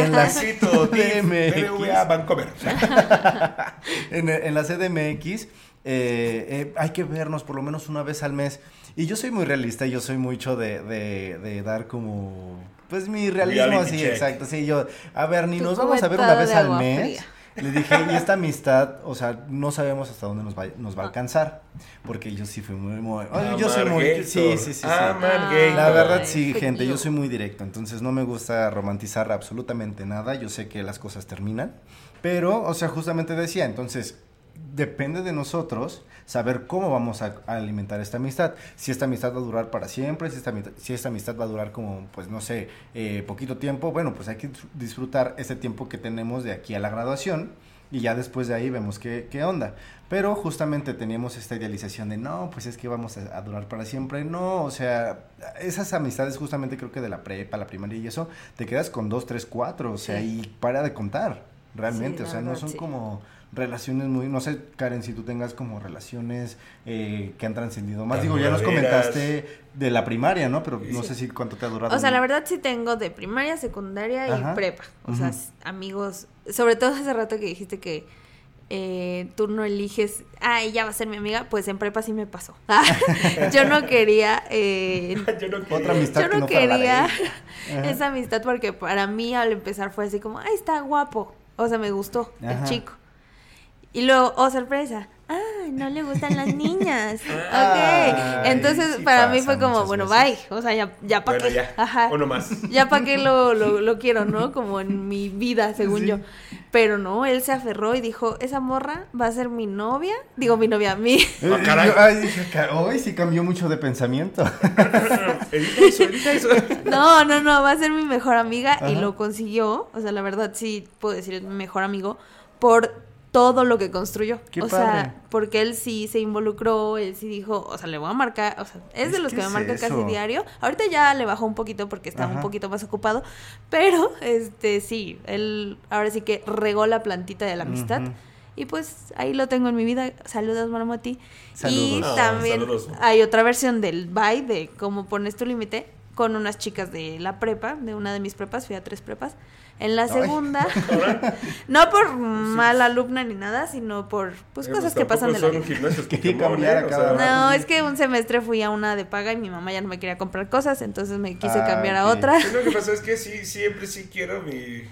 Speaker 3: en la CDMX.
Speaker 2: BBVA, Bancomer.
Speaker 3: en, en la CDMX eh, eh, hay que vernos por lo menos una vez al mes. Y yo soy muy realista, yo soy mucho de, de, de dar como, pues mi realismo
Speaker 2: Reality
Speaker 3: así,
Speaker 2: check.
Speaker 3: exacto. Sí, yo, a ver, ni nos vamos a ver una vez al mes.
Speaker 4: fría.
Speaker 3: Le dije, y esta amistad, o sea, no sabemos hasta dónde nos va, nos va a
Speaker 4: Ah.
Speaker 3: alcanzar. Porque yo sí fui muy, yo soy muy,
Speaker 2: Amargator.
Speaker 3: sí, sí, sí, sí. La verdad sí, gente, yo soy muy directo, entonces no me gusta romantizar absolutamente nada, yo sé que las cosas terminan, pero, o sea, justamente decía, entonces, depende de nosotros saber cómo vamos a, a alimentar esta amistad, si esta amistad va a durar para siempre, si esta, amistad- si esta amistad va a durar como, pues, no sé, eh, poquito tiempo, bueno, pues hay que disfrutar ese tiempo que tenemos de aquí a la graduación, y ya después de ahí vemos qué, qué onda. Pero justamente teníamos esta idealización de no, pues es que vamos a, a durar para siempre. No, o sea, esas amistades justamente creo que de la prepa, la primaria y eso, te quedas con dos, tres, cuatro, o sea,
Speaker 4: Sí.
Speaker 3: y para de contar, realmente.
Speaker 4: Sí,
Speaker 3: o sea, no son
Speaker 4: sí.
Speaker 3: como relaciones muy, no sé, Karen, si tú tengas como relaciones eh, que han trascendido más. Digo, ya nos comentaste de la primaria, ¿no? Pero no
Speaker 2: Sí.
Speaker 3: sé si cuánto te ha durado.
Speaker 4: O sea, la verdad sí tengo de primaria, secundaria y
Speaker 3: Ajá.
Speaker 4: prepa. O sea, amigos, sobre todo hace rato que dijiste que eh, tú no eliges, ah, ella va a ser mi amiga, pues en prepa sí me pasó. yo no quería, eh,
Speaker 2: Yo no quería.
Speaker 3: Otra amistad
Speaker 4: yo
Speaker 3: que
Speaker 4: no, quería esa amistad porque para mí al empezar fue así como, ay, está guapo. O sea, me gustó el
Speaker 3: Ajá.
Speaker 4: chico. Y luego, oh, sorpresa. Ay, no le gustan las niñas. Ok. Entonces,
Speaker 3: sí
Speaker 4: para mí fue como, bueno,
Speaker 3: veces.
Speaker 4: bye. O sea, ya, ya para
Speaker 2: Bueno,
Speaker 4: qué.
Speaker 2: ya.
Speaker 4: Ajá.
Speaker 2: Uno más.
Speaker 4: Ya para qué lo, lo, lo quiero, ¿no? Como en mi vida, según
Speaker 3: Sí.
Speaker 4: yo. Pero no, él se aferró y dijo, esa morra va a ser mi novia. Digo, mi novia, mi...
Speaker 3: Eh,
Speaker 2: Ah, caray.
Speaker 3: yo- ay, dije, "Ca- hoy sí cambió mucho de pensamiento.
Speaker 2: eso, eso.
Speaker 4: No, no, no, va a ser mi mejor amiga y lo consiguió. O sea, la verdad sí puedo decir es mi mejor amigo por todo lo que construyó.
Speaker 3: Qué
Speaker 4: o
Speaker 3: padre.
Speaker 4: sea, porque él sí se involucró, él sí dijo, o sea, le voy a marcar, o sea, es,
Speaker 3: Es
Speaker 4: de los
Speaker 3: que
Speaker 4: que me
Speaker 3: es
Speaker 4: marca casi diario. Ahorita ya le bajó un poquito porque está un poquito más ocupado, pero este sí, él ahora sí que regó la plantita de la amistad. Y pues ahí lo tengo en mi vida. Saludos, Marmoti. Y
Speaker 3: Saludos.
Speaker 2: Ah,
Speaker 4: también
Speaker 2: saludos.
Speaker 4: hay otra versión del bye de cómo pones tu límite con unas chicas de la prepa, de una de mis prepas, fui a tres prepas. En la segunda, no por mala alumna ni nada, sino por pues
Speaker 2: Eh,
Speaker 4: cosas
Speaker 2: pues,
Speaker 4: que pasan de la vida.
Speaker 2: Pokémon,
Speaker 3: cambiar a
Speaker 2: O
Speaker 3: cada
Speaker 2: sea.
Speaker 4: No, es que un semestre fui a una de paga y mi mamá ya no me quería comprar cosas, entonces me quise
Speaker 3: Ah,
Speaker 4: cambiar a
Speaker 3: ok.
Speaker 4: otra.
Speaker 2: sí, Lo que pasa es que sí, siempre sí quiero mi,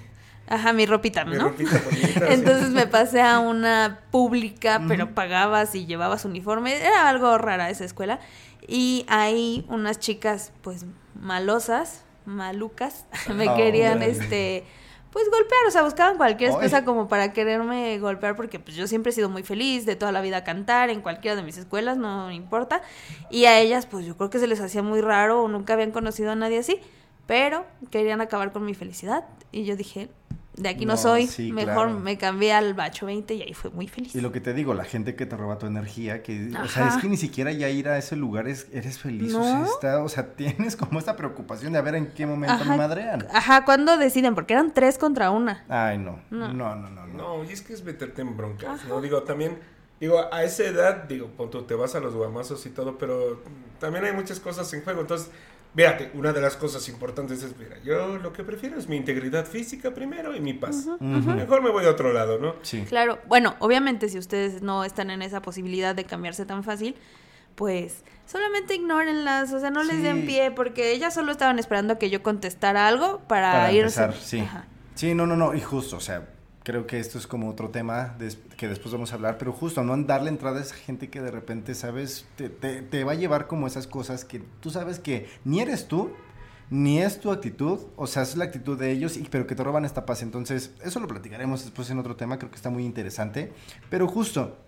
Speaker 4: Ajá, mi ropita,
Speaker 2: mi
Speaker 4: ¿no?
Speaker 2: ropita bonita. sí.
Speaker 4: Entonces me pasé a una pública, pero pagabas y llevabas uniforme. Era algo rara esa escuela. Y ahí unas chicas, pues, malosas, malucas, me
Speaker 3: Oh,
Speaker 4: querían, este, pues, golpear. O sea, buscaban cualquier excusa como para quererme golpear, porque pues yo siempre he sido muy feliz de toda la vida cantar en cualquiera de mis escuelas, no importa. Y a ellas, pues, yo creo que se les hacía muy raro o nunca habían conocido a nadie así. Pero querían acabar con mi felicidad. Y yo dije, de aquí no,
Speaker 3: No,
Speaker 4: soy,
Speaker 3: sí,
Speaker 4: mejor
Speaker 3: claro.
Speaker 4: me cambié al bacho 20 y ahí fue muy feliz.
Speaker 3: Y lo que te digo, la gente que te roba tu energía, que, o sea,
Speaker 4: Ajá.
Speaker 3: es que ni siquiera ya ir a ese lugar es, eres feliz, o,
Speaker 4: No.
Speaker 3: sea, está, o sea, tienes como esta preocupación de a ver en qué momento
Speaker 4: Ajá.
Speaker 3: me madrean.
Speaker 4: Ajá, ¿cuándo deciden? Porque eran tres contra una.
Speaker 3: Ay, no,
Speaker 4: No.
Speaker 3: no, no, no, no.
Speaker 2: No, y es que es meterte en broncas, ¿no? Digo, también, digo, a esa edad, digo, pon tú, te vas a los guamazos y todo, pero también hay muchas cosas en juego. Entonces, fíjate, una de las cosas importantes es, mira, yo lo que prefiero es mi integridad física primero y mi paz. Mejor me voy a otro lado, ¿no?
Speaker 3: Sí.
Speaker 4: Claro, bueno, obviamente si ustedes no están en esa posibilidad de cambiarse tan fácil, pues solamente ignórenlas, o sea, no les den pie, porque ellas solo estaban esperando a que yo contestara algo para,
Speaker 3: Para
Speaker 4: irse.
Speaker 3: empezar, sí.
Speaker 4: Ajá.
Speaker 3: Sí, no, no, no, y justo, o sea, creo que esto es como otro tema que después vamos a hablar, pero justo, no darle entrada a esa gente que de repente, ¿sabes? Te, te- te va a llevar como esas cosas que tú sabes que ni eres tú, ni es tu actitud, o sea, es la actitud de ellos, y, pero que te roban esta paz. Entonces, eso lo platicaremos después en otro tema, creo que está muy interesante, pero justo,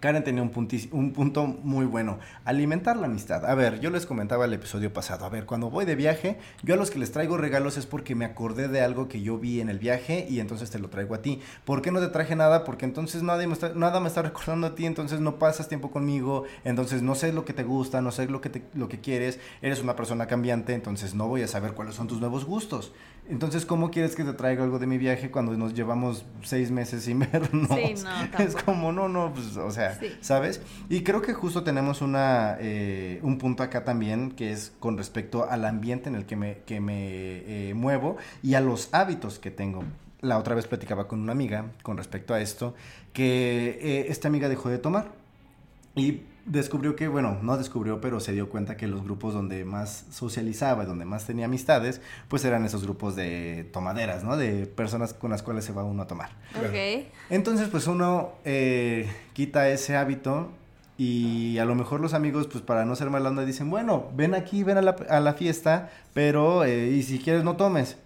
Speaker 3: Karen tenía un, un punto muy bueno, alimentar la amistad. A ver, yo les comentaba el episodio pasado, a ver, cuando voy de viaje, yo a los que les traigo regalos es porque me acordé de algo que yo vi en el viaje y entonces te lo traigo a ti. ¿Por qué no te traje nada? Porque entonces me está- nada me está recordando a ti, entonces no pasas tiempo conmigo, entonces no sé lo que te gusta, no sé lo que, te- lo que quieres, eres una persona cambiante, entonces no voy a saber cuáles son tus nuevos gustos. Entonces, ¿cómo quieres que te traiga algo de mi viaje cuando nos llevamos seis meses sin vernos?
Speaker 4: Sí, no,
Speaker 3: es como, no, no, pues, o sea,
Speaker 4: Sí.
Speaker 3: ¿sabes? Y creo que justo tenemos una, eh, un punto acá también que es con respecto al ambiente en el que me, que me eh, muevo y a los hábitos que tengo. La otra vez platicaba con una amiga con respecto a esto, que eh, esta amiga dejó de tomar y descubrió que, bueno, no descubrió, pero se dio cuenta que los grupos donde más socializaba, y donde más tenía amistades, pues eran esos grupos de tomaderas, ¿no? De personas con las cuales se va uno a tomar.
Speaker 4: Ok.
Speaker 3: Entonces, pues uno eh, quita ese hábito y a lo mejor los amigos, pues para no ser mala onda, dicen, bueno, ven aquí, ven a la, a la fiesta, pero, eh, y si quieres no tomes.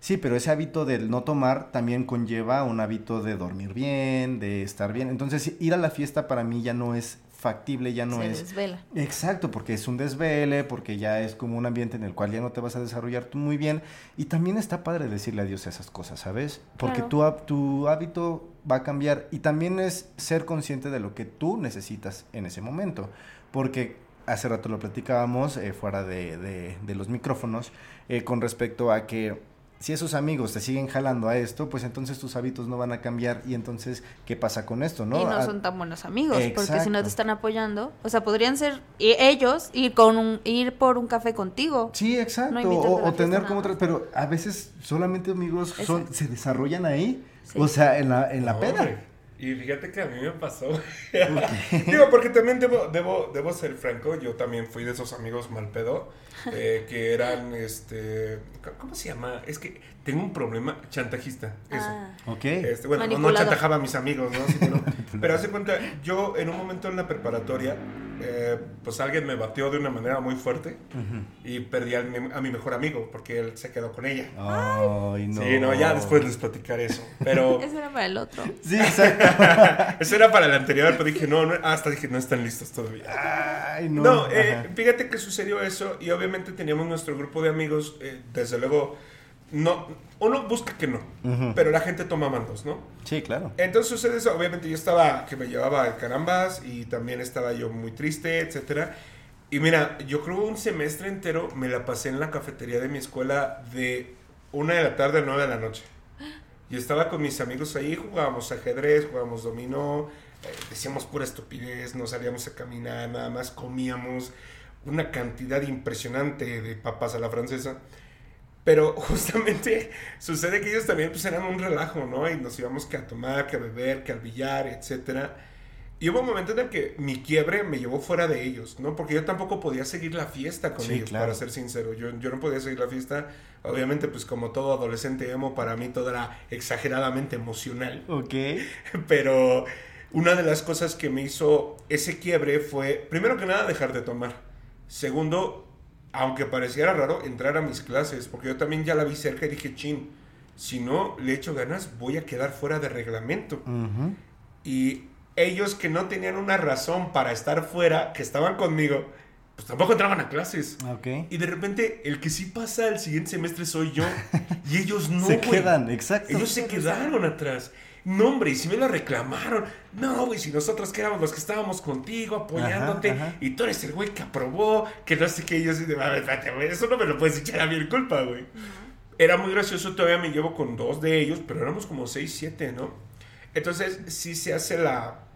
Speaker 3: Sí, pero ese hábito del no tomar también conlleva un hábito de dormir bien, de estar bien. Entonces, ir a la fiesta para mí ya no es factible, ya no
Speaker 4: Se
Speaker 3: es...
Speaker 4: desvela.
Speaker 3: Exacto, porque es un desvele, porque ya es como un ambiente en el cual ya no te vas a desarrollar tú muy bien. Y también está padre decirle adiós a esas cosas, ¿sabes? Porque
Speaker 4: Claro.
Speaker 3: tu, tu hábito va a cambiar y también es ser consciente de lo que tú necesitas en ese momento. Porque hace rato lo platicábamos eh, fuera de, de- de los micrófonos eh, con respecto a que si esos amigos te siguen jalando a esto, pues entonces tus hábitos no van a cambiar y entonces, ¿qué pasa con esto? ¿no?
Speaker 4: y no
Speaker 3: A-
Speaker 4: son tan buenos amigos, porque si no te están apoyando, o sea, podrían ser y ellos ir con un, ir por un café contigo.
Speaker 3: Sí, exacto.
Speaker 4: No
Speaker 3: o, tener como otras, pero a veces solamente amigos son,
Speaker 4: Exacto.
Speaker 3: se desarrollan ahí.
Speaker 4: Sí.
Speaker 3: O sea, en la, en la
Speaker 2: No,
Speaker 3: peda.
Speaker 2: hombre. Y fíjate que a mí me pasó. Digo, porque también debo, debo, debo ser franco, yo también fui de esos amigos mal pedo, eh, que eran, este, ¿cómo se llama? Es que tengo un problema chantajista, eso.
Speaker 4: Ah,
Speaker 3: Ok.
Speaker 2: Este, bueno, no, chantajaba a mis amigos, ¿no? Sí, pero, pero hace cuenta, yo en un momento en la preparatoria, eh, pues alguien me batió de una manera muy fuerte y perdí a mi, a mi mejor amigo porque él se quedó con ella.
Speaker 3: Ay, no.
Speaker 2: Sí, no, ya después les platicaré eso. Pero
Speaker 4: ese era para el otro.
Speaker 3: Sí, exacto.
Speaker 2: eso era para el anterior, pero dije, no, no, hasta dije, no están listos todavía.
Speaker 3: Ay, no.
Speaker 2: No, eh, fíjate que sucedió eso y obviamente teníamos nuestro grupo de amigos, eh, desde luego, no, uno busca que no, pero la gente toma mandos, ¿no?
Speaker 3: Sí, claro.
Speaker 2: Entonces sucede eso, obviamente yo estaba, que me llevaba al carambas y también estaba yo muy triste, etcétera. Y mira, yo creo un semestre entero me la pasé en la cafetería de mi escuela de una de la tarde a nueve de la noche. Y estaba con mis amigos ahí, jugábamos ajedrez, jugábamos dominó, eh, decíamos pura estupidez, no salíamos a caminar, nada más comíamos una cantidad impresionante de papas a la francesa. Pero justamente sucede que ellos también pues eran un relajo, ¿no? Y nos íbamos que a tomar, que a beber, que al billar, etcétera. Y hubo un momento en el que mi quiebre me llevó fuera de ellos, ¿no? Porque yo tampoco podía seguir la fiesta con
Speaker 3: Sí,
Speaker 2: ellos,
Speaker 3: claro.
Speaker 2: para ser sincero. Yo, yo no podía seguir la fiesta. Obviamente, pues como todo adolescente emo, para mí todo era exageradamente emocional.
Speaker 3: Ok.
Speaker 2: Pero una de las cosas que me hizo ese quiebre fue, primero que nada, dejar de tomar. Segundo, aunque pareciera raro, entrar a mis clases, porque yo también ya la vi cerca y dije, chin, si no le echo ganas, voy a quedar fuera de reglamento. Y ellos que no tenían una razón para estar fuera, que estaban conmigo, pues tampoco entraban a clases.
Speaker 3: Ok.
Speaker 2: Y de repente, el que sí pasa el siguiente semestre soy yo. Y ellos no.
Speaker 3: se
Speaker 2: güey.
Speaker 3: quedan, exacto.
Speaker 2: Ellos se quedaron atrás. No, hombre, y si me lo reclamaron. No, güey, si nosotros que éramos los que estábamos contigo, apoyándote,
Speaker 3: Ajá, ajá.
Speaker 2: y tú eres el güey que aprobó, que no sé qué, y yo así de, a ver, espérate, güey, eso no me lo puedes echar a mi culpa, güey. Era muy gracioso, todavía me llevo con dos de ellos, pero éramos como seis, siete, ¿no? Entonces, sí se hace la,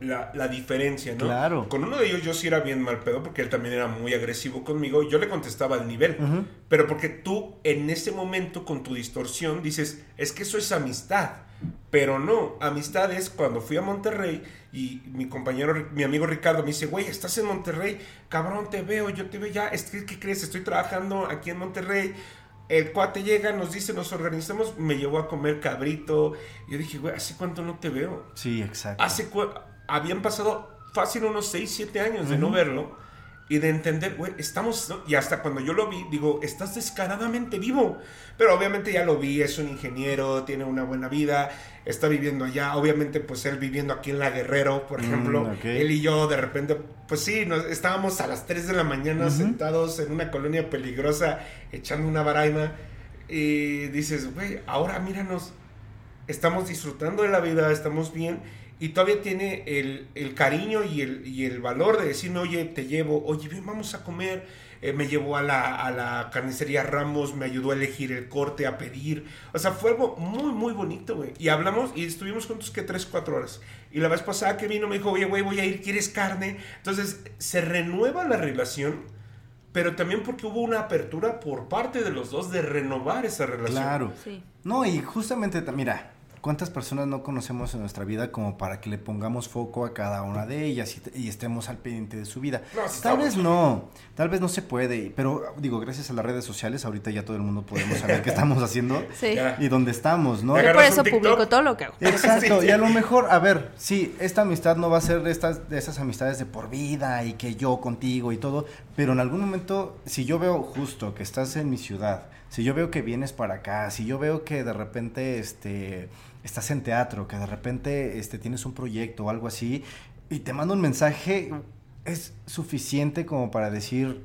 Speaker 2: la, la diferencia, ¿no?
Speaker 3: Claro.
Speaker 2: Con uno de ellos yo sí era bien mal pedo, porque él también era muy agresivo conmigo, y yo le contestaba al nivel. Pero porque tú en ese momento con tu distorsión dices, es que eso es amistad. Pero no, amistad es cuando fui a Monterrey y mi compañero, mi amigo Ricardo me dice, güey, estás en Monterrey, cabrón, te veo, yo te veo ya, ¿qué crees? Estoy trabajando aquí en Monterrey. El cuate llega, nos dice, nos organizamos, me llevó a comer cabrito. Yo dije, güey, ¿hace cuánto no te veo?
Speaker 3: Sí, exacto.
Speaker 2: Hace habían pasado fácil unos 6, 7 años de no verlo. y de entender, güey, estamos, ¿no? y hasta cuando yo lo vi, digo, estás descaradamente vivo. Pero obviamente ya lo vi, es un ingeniero, tiene una buena vida, está viviendo allá. Obviamente, pues él viviendo aquí en La Guerrero, por
Speaker 3: Mm,
Speaker 2: ejemplo,
Speaker 3: ok.
Speaker 2: él y yo de repente, pues sí, nos, estábamos a las 3 de la mañana
Speaker 3: Ujú.
Speaker 2: sentados en una colonia peligrosa, echando una baraima. Y dices, güey, ahora míranos, estamos disfrutando de la vida, estamos bien. Y todavía tiene el, el cariño y el, y el valor de decirme, oye, te llevo, oye, ven, vamos a comer. Eh, me llevó a la, a la carnicería Ramos, me ayudó a elegir el corte, a pedir. O sea, fue algo muy, muy bonito, güey. Y hablamos y estuvimos juntos que 3, 4 horas. Y la vez pasada que vino me dijo, oye, güey, voy a ir, ¿quieres carne? Entonces, se renueva la relación, pero también porque hubo una apertura por parte de los dos de renovar esa relación.
Speaker 3: Claro.
Speaker 4: Sí.
Speaker 3: No, y justamente, ta- mira, ¿cuántas personas no conocemos en nuestra vida como para que le pongamos foco a cada una de ellas y, te- y estemos al pendiente de su vida?
Speaker 2: No, sí
Speaker 3: tal vez no, tal vez no se puede, pero digo, gracias a las redes sociales, ahorita ya todo el mundo podemos saber qué estamos haciendo
Speaker 4: Sí.
Speaker 3: Y dónde estamos, ¿no?
Speaker 4: Yo por eso publico todo lo que hago.
Speaker 3: Exacto,
Speaker 2: Sí,
Speaker 3: y a lo mejor, a ver, sí, esta amistad no va a ser de estas, de esas amistades de por vida y que yo contigo y todo, pero en algún momento, si yo veo justo que estás en mi ciudad, si yo veo que vienes para acá, si yo veo que de repente, este, estás en teatro, que de repente, este, tienes un proyecto o algo así, y te mando un mensaje, es suficiente como para decir,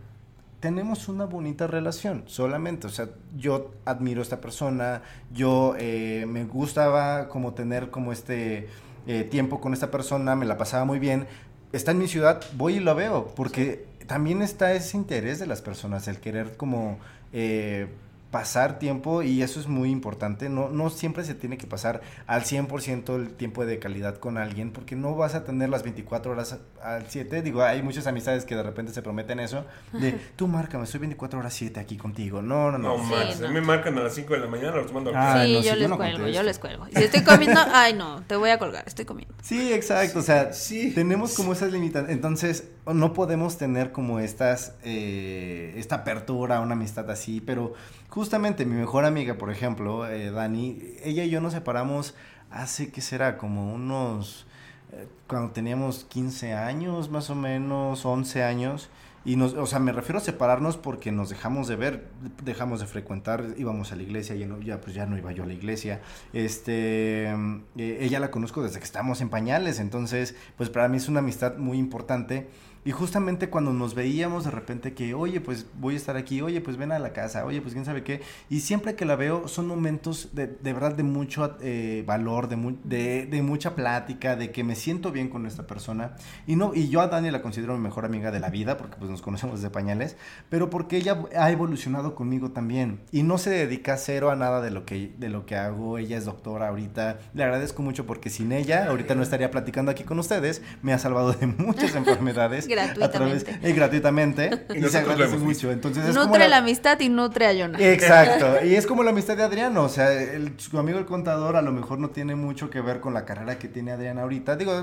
Speaker 3: tenemos una bonita relación, solamente. O sea, yo admiro a esta persona, yo eh, me gustaba como tener como este eh, tiempo con esta persona, me la pasaba muy bien. Está en mi ciudad, voy y lo veo, porque también está ese interés de las personas, el querer como eh, pasar tiempo y eso es muy importante. No, no siempre se tiene que pasar al 100% el tiempo de calidad con alguien porque no vas a tener las 24 horas al 7. Digo, hay muchas amistades que de repente se prometen eso de tú márcame, estoy 24 horas 7 aquí contigo. No, no, no.
Speaker 2: No,
Speaker 4: Sí,
Speaker 2: Max,
Speaker 4: no.
Speaker 2: me marcan a las 5 de la mañana, los mando a
Speaker 3: Ah,
Speaker 4: sí,
Speaker 3: no,
Speaker 4: yo
Speaker 3: yo
Speaker 4: les
Speaker 3: no
Speaker 4: cuelgo,
Speaker 3: contesto.
Speaker 4: yo les cuelgo. Y si estoy comiendo, ay no, te voy a colgar, estoy comiendo.
Speaker 3: Sí, exacto. O sea,
Speaker 2: Sí.
Speaker 3: tenemos como esas limitantes. Entonces, no podemos tener como estas, eh, esta apertura una amistad así. Pero justamente mi mejor amiga, por ejemplo, eh, Dani, ella y yo nos separamos hace, ¿qué será? Como unos, eh, cuando teníamos 15 años, más o menos, 11 años. Y nos, o sea, me refiero a separarnos porque nos dejamos de ver, dejamos de frecuentar, íbamos a la iglesia, ya, no, ya pues ya no iba yo a la iglesia. Este, ella la conozco desde que estamos en pañales, entonces, pues para mí es una amistad muy importante. Y justamente cuando nos veíamos de repente que, oye, pues voy a estar aquí, oye, pues ven a la casa, oye, pues quién sabe qué. Y siempre que la veo son momentos de, de verdad de mucho eh, valor, de, de, de mucha plática, de que me siento bien con esta persona. Y no y yo a Dani la considero mi mejor amiga de la vida, porque pues nos conocemos desde pañales, pero porque ella ha evolucionado conmigo también. Y no se dedica cero a nada de lo que, de lo que hago. Ella es doctora ahorita. Le agradezco mucho porque sin ella, ahorita no estaría platicando aquí con ustedes. Me ha salvado de muchas enfermedades. Través,
Speaker 4: Gratuitamente.
Speaker 3: eh, gratuitamente.
Speaker 2: Y
Speaker 3: Y, se agradece mucho. Entonces es como
Speaker 4: Nutre
Speaker 3: la-
Speaker 4: la amistad y nutre a Jonah.
Speaker 3: Exacto, y es como la amistad de Adriano, o sea, el, su amigo el contador a lo mejor no tiene mucho que ver con la carrera que tiene Adrián ahorita, digo,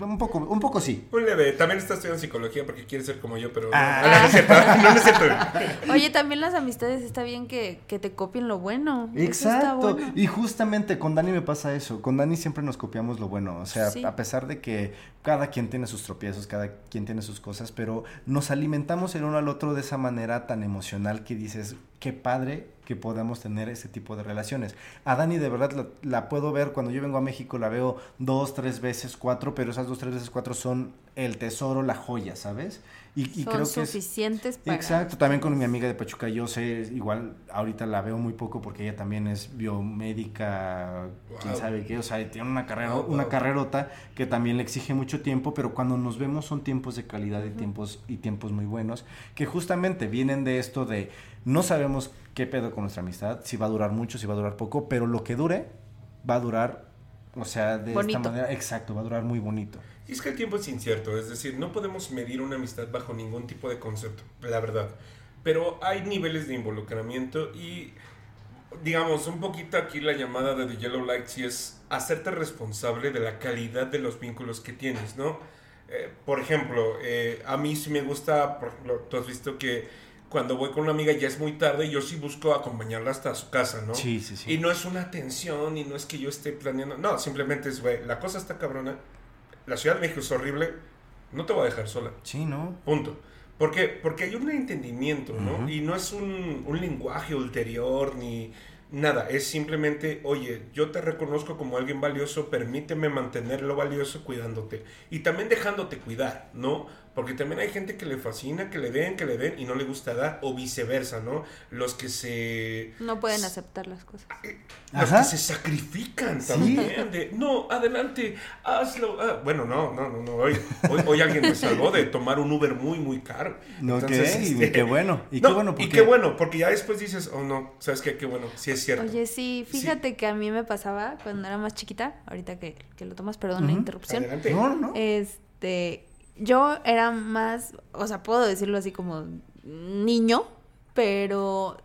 Speaker 3: un poco, un poco sí.
Speaker 2: Un leve, también está estudiando psicología porque quiere ser como yo, pero
Speaker 3: Ah.
Speaker 2: no, no es cierto, no, no es cierto.
Speaker 4: Oye, también las amistades está bien que, que te copien lo bueno.
Speaker 3: Exacto,
Speaker 4: bueno.
Speaker 3: y justamente con Dani me pasa eso, con Dani siempre nos copiamos lo bueno, o sea,
Speaker 4: Sí.
Speaker 3: a pesar de que cada quien tiene sus tropiezos, cada quien tiene sus cosas, pero nos alimentamos el uno al otro de esa manera tan emocional que dices, qué padre que podamos tener ese tipo de relaciones. A Dani de verdad la, la puedo ver cuando yo vengo a México, la veo dos, tres veces, cuatro, pero esas dos, tres veces, cuatro son el tesoro, la joya, ¿sabes? Y, y
Speaker 4: Son
Speaker 3: creo que es,
Speaker 4: suficientes para...
Speaker 3: Exacto, también con mi amiga de Pachuca, yo sé, igual ahorita la veo muy poco porque ella también es biomédica, quién
Speaker 2: Wow.
Speaker 3: sabe qué, o sea, tiene una carrera,
Speaker 2: Wow,
Speaker 3: una
Speaker 2: wow.
Speaker 3: carrerota que también le exige mucho tiempo, pero cuando nos vemos son tiempos de calidad y tiempos y tiempos muy buenos que justamente vienen de esto de no sabemos qué pedo con nuestra amistad, si va a durar mucho, si va a durar poco, pero lo que dure va a durar o sea, de
Speaker 4: Bonito.
Speaker 3: esta manera, exacto, va a durar muy bonito.
Speaker 2: Y es que el tiempo es incierto, es decir, no podemos medir una amistad bajo ningún tipo de concepto, la verdad. Pero hay niveles de involucramiento y, digamos, un poquito aquí la llamada de The Yellow Light sí es hacerte responsable de la calidad de los vínculos que tienes, ¿no? Eh, por ejemplo, eh, a mí sí me gusta, por ejemplo, tú has visto que cuando voy con una amiga ya es muy tarde, yo sí busco acompañarla hasta su casa, ¿no?
Speaker 3: Sí, sí, sí.
Speaker 2: Y no es una tensión y no es que yo esté planeando. No, simplemente es, güey, la cosa está cabrona. La Ciudad de México es horrible. No te voy a dejar sola.
Speaker 3: Sí, ¿no?
Speaker 2: Punto. ¿Por qué? Porque hay un entendimiento, ¿no? Y no es un, un lenguaje ulterior ni nada, es simplemente, oye, yo te reconozco como alguien valioso, permíteme mantenerlo valioso cuidándote y también dejándote cuidar, ¿no? Porque también hay gente que le fascina, que le den, que le den y no le gusta dar, o viceversa, ¿no? Los que se...
Speaker 4: No pueden aceptar las cosas.
Speaker 2: Los
Speaker 3: Ajá.
Speaker 2: que se sacrifican también. De, no, adelante, hazlo. Ah, bueno, no, no, no, no. Hoy, hoy, hoy alguien me salvó de tomar un Uber muy, muy caro.
Speaker 3: No,
Speaker 2: Entonces,
Speaker 3: y
Speaker 2: este,
Speaker 3: qué bueno. Y
Speaker 2: no,
Speaker 3: qué bueno,
Speaker 2: y
Speaker 3: porque...
Speaker 2: qué bueno, porque ya después dices, oh no, ¿sabes qué? Qué bueno, sí es cierto.
Speaker 4: Oye, sí, fíjate que a mí me pasaba cuando era más chiquita, ahorita que, que lo tomas, perdón la interrupción.
Speaker 2: Adelante.
Speaker 3: No, no.
Speaker 4: Este, yo era más, o sea, puedo decirlo así como niño, pero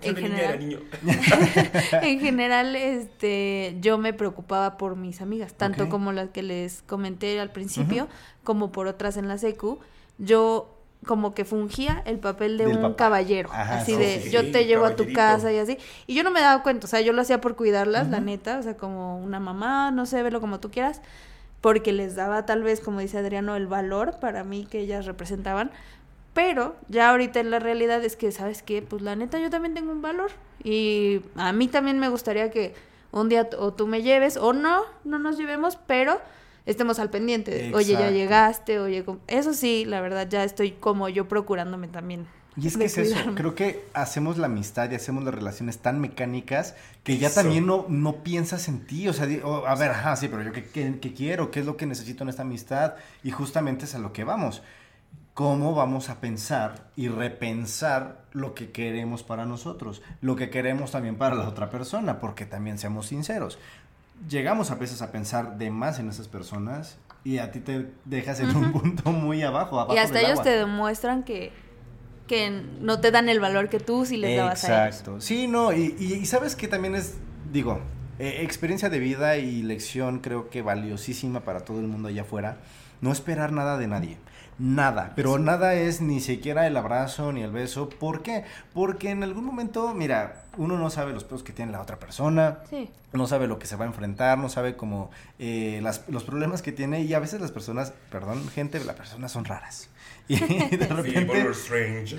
Speaker 4: en
Speaker 2: de niña era
Speaker 4: general,
Speaker 2: niño.
Speaker 4: en general, este, yo me preocupaba por mis amigas, tanto como las que les comenté al principio, como por otras en la secu. Yo como que fungía el papel de
Speaker 3: Del
Speaker 4: un
Speaker 3: papá.
Speaker 4: caballero,
Speaker 3: Ajá,
Speaker 4: así
Speaker 3: sí,
Speaker 4: de
Speaker 2: sí,
Speaker 4: yo
Speaker 2: sí,
Speaker 4: te llevo a tu casa y así. Y yo no me daba cuenta, o sea, yo lo hacía por cuidarlas, la neta, o sea, como una mamá, no sé, velo como tú quieras, porque les daba tal vez, como dice Adriano, el valor para mí que ellas representaban. Pero ya ahorita en la realidad es que, ¿sabes qué? Pues la neta yo también tengo un valor. Y a mí también me gustaría que un día o tú me lleves o no, no nos llevemos, pero estemos al pendiente. de, Oye, ya llegaste, oye, com-". eso sí, la verdad ya estoy como yo procurándome también.
Speaker 3: Y es que es eso, creo que hacemos la amistad y hacemos las relaciones tan mecánicas que ya
Speaker 2: Eso.
Speaker 3: también no, no piensas en ti, o sea, di- o, a ver, ajá, sí, pero yo qué, qué- qué quiero, qué es lo que necesito en esta amistad y justamente es a lo que vamos. ¿Cómo vamos a pensar y repensar lo que queremos para nosotros? Lo que queremos también para la otra persona, porque también seamos sinceros. Llegamos a veces a pensar de más en esas personas y a ti te dejas en un punto muy abajo, abajo
Speaker 4: Y hasta
Speaker 3: del
Speaker 4: ellos
Speaker 3: agua.
Speaker 4: te demuestran que, que no te dan el valor que tú sí les dabas a ellos.
Speaker 3: Exacto. Sí, no, y, y- y sabes que también es, digo, eh, experiencia de vida y lección creo que valiosísima para todo el mundo allá afuera. No esperar nada de nadie. Nada, pero nada es ni siquiera el abrazo ni el beso. ¿Por qué? Porque en algún momento, mira, uno no sabe los pedos que tiene la otra persona,
Speaker 4: Sí.
Speaker 3: no sabe lo que se va a enfrentar, no sabe como eh, las- los problemas que tiene y a veces las personas, perdón, gente, las personas son raras. Y de repente...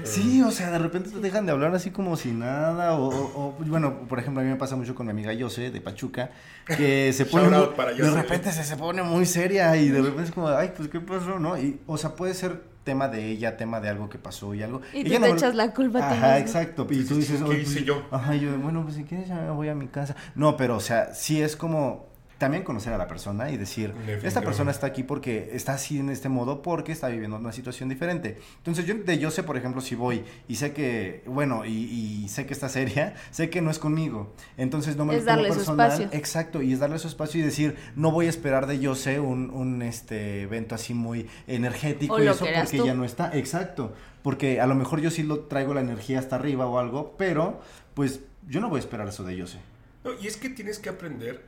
Speaker 3: Sí, o sea, de repente te dejan de hablar así como si nada. O, o- o, bueno, por ejemplo, a mí me pasa mucho con mi amiga Yose de Pachuca, que se pone.
Speaker 2: Shout
Speaker 3: muy-
Speaker 2: out para
Speaker 3: de repente se, se pone muy seria y de repente es como, ay, pues qué pasó, ¿no? Y, o sea, puede ser tema de ella, tema de algo que pasó y algo.
Speaker 4: Y tú
Speaker 3: Ella
Speaker 4: te
Speaker 3: no me-
Speaker 4: echas la culpa
Speaker 3: Ajá,
Speaker 4: mismo.
Speaker 3: exacto. Y tú dices,
Speaker 2: ¿Qué
Speaker 3: "Ay,
Speaker 2: hice
Speaker 3: pues,
Speaker 2: yo?"
Speaker 3: Ajá, yo, bueno, pues si quieres ya me voy a mi casa. No, pero, o sea, sí es como también conocer a la persona y decir, esta persona está aquí porque está así en este modo porque está viviendo una situación diferente. Entonces yo de yo sé, por ejemplo, si voy y sé que, bueno, y, y sé que está seria, sé que no es conmigo. Entonces no me
Speaker 4: Es
Speaker 3: lo
Speaker 4: darle su
Speaker 3: personal.
Speaker 4: espacio.
Speaker 3: Exacto, y es darle su espacio y decir, no voy a esperar de yo sé un, un este evento así muy energético
Speaker 4: O
Speaker 3: y
Speaker 4: lo
Speaker 3: eso porque
Speaker 4: tú.
Speaker 3: ya no está. Exacto, porque a lo mejor yo sí lo traigo la energía hasta arriba o algo, pero pues yo no voy a esperar eso de yo sé.
Speaker 2: No, y es que tienes que aprender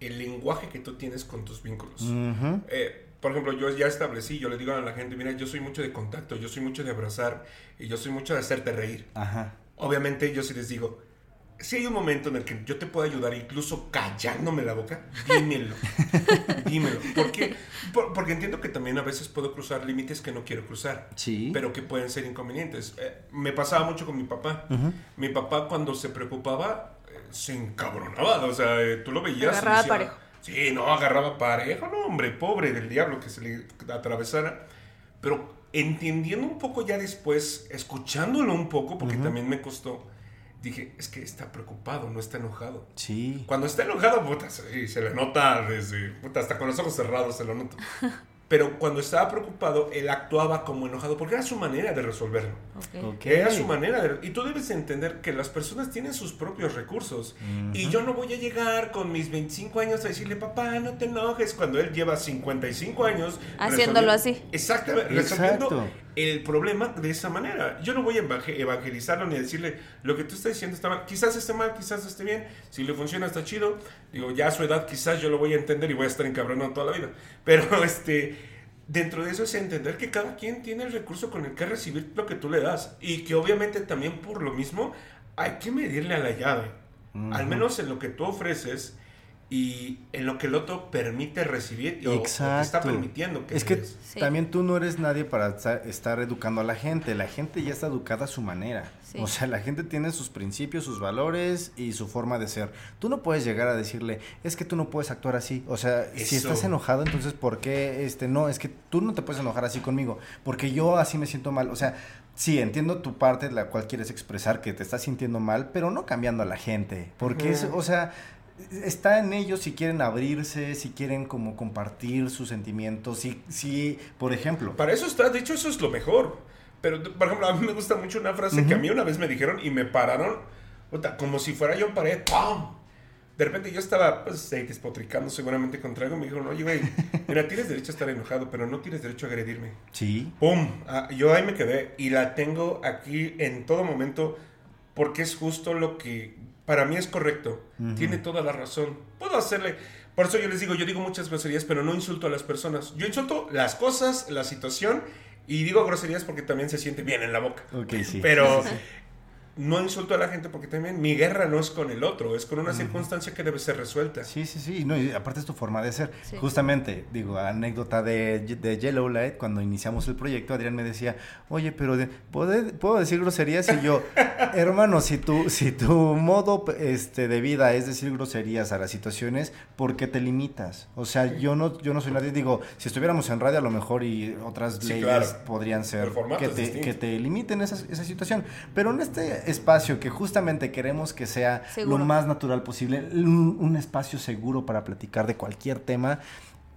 Speaker 2: el lenguaje que tú tienes con tus vínculos. Eh, por ejemplo, yo ya establecí, yo le digo a la gente, mira, yo soy mucho de contacto, yo soy mucho de abrazar y yo soy mucho de hacerte reír.
Speaker 3: Ajá.
Speaker 2: Obviamente yo sí les digo, si hay un momento en el que yo te puedo ayudar incluso callándome la boca, dímelo. dímelo. ¿Por qué? Por- porque entiendo que también a veces puedo cruzar límites que no quiero cruzar.
Speaker 3: Sí.
Speaker 2: Pero que pueden ser inconvenientes. Eh, me pasaba mucho con mi papá. Mi papá cuando se preocupaba se encabronaba. O sea, eh, tú lo veías.
Speaker 4: Agarraba
Speaker 2: decía,
Speaker 4: parejo.
Speaker 2: Sí, no, agarraba parejo. No, hombre, pobre del diablo que se le atravesara. Pero entendiendo un poco ya después, escuchándolo un poco, porque también me costó, dije, es que está preocupado, no está enojado.
Speaker 3: Sí.
Speaker 2: Cuando está enojado, puta, se, se le nota desde, puta, hasta con los ojos cerrados se lo nota. Pero cuando estaba preocupado, él actuaba como enojado, porque era su manera de resolverlo.
Speaker 4: Ok.
Speaker 3: Ok.
Speaker 2: Era su manera de... Y tú debes entender que las personas tienen sus propios recursos. Y yo no voy a llegar con mis 25 años a decirle, papá, no te enojes, cuando él lleva 55 años...
Speaker 4: Haciéndolo
Speaker 2: resolviendo-
Speaker 4: así.
Speaker 2: Exactamente,
Speaker 3: Exacto.
Speaker 2: El problema de esa manera. Yo no voy a evangel- evangelizarlo ni a decirle, lo que tú estás diciendo está mal. Quizás esté mal, quizás esté bien. Si le funciona, está chido. Digo, ya a su edad quizás yo lo voy a entender y voy a estar encabronado toda la vida. Pero este... Dentro de eso es entender que cada quien tiene el recurso con el que recibir lo que tú le das. Y que obviamente también por lo mismo hay que medirle a la llave. Al menos en lo que tú ofreces, y en lo que el otro permite recibir o, o te está permitiendo que
Speaker 3: es que.
Speaker 4: Sí.
Speaker 3: también tú no eres nadie para esta- estar educando a la gente. La gente ya está educada a su manera.
Speaker 4: Sí.
Speaker 3: O sea, la gente tiene sus principios, sus valores y su forma de ser. Tú no puedes llegar a decirle, es que tú no puedes actuar así. O sea, si estás enojado, entonces ¿por qué este no? Es que tú no te puedes enojar así conmigo, porque yo así me siento mal. O sea, sí, entiendo tu parte la cual quieres expresar que te estás sintiendo mal, pero no cambiando a la gente, porque es, o sea, está en ellos si quieren abrirse, si quieren como compartir sus sentimientos, si, si por ejemplo,
Speaker 2: Para eso está, de hecho eso es lo mejor. Pero, por ejemplo, a mí me gusta mucho una frase que a mí una vez me dijeron y me pararon, como si fuera yo en pared, ¡pum! De repente yo estaba, pues, ahí despotricando seguramente contra algo. Me dijeron, oye, güey, mira, tienes derecho a estar enojado, pero no tienes derecho a agredirme.
Speaker 3: sí,
Speaker 2: ¡Pum! Ah, yo ahí me quedé y la tengo aquí en todo momento porque es justo lo que para mí es correcto. Tiene toda la razón. Puedo hacerle... Por eso yo les digo, yo digo muchas groserías, pero no insulto a las personas. Yo insulto las cosas, la situación y digo groserías porque también se siente bien en la boca.
Speaker 3: ok, sí.
Speaker 2: Pero no insulto a la gente porque también mi guerra no es con el otro, es con una circunstancia que debe ser resuelta.
Speaker 3: Sí, sí, sí, no, y aparte es tu forma de ser.
Speaker 4: Sí.
Speaker 3: Justamente, digo, anécdota de, de Yellow Light, cuando iniciamos el proyecto, Adrián me decía, oye, pero de- ¿puedo, ¿puedo decir groserías? Y yo, hermano, si tu, si tu modo este, de vida es decir groserías a las situaciones, ¿por qué te limitas? O sea, yo no, yo no soy nadie, digo, si estuviéramos en radio a lo mejor y otras
Speaker 2: Sí,
Speaker 3: leyes
Speaker 2: claro.
Speaker 3: podrían ser que te, que te limiten esa, esa situación. Pero en este espacio que justamente queremos que sea
Speaker 4: Seguro.
Speaker 3: lo más natural posible, un, un espacio seguro para platicar de cualquier tema.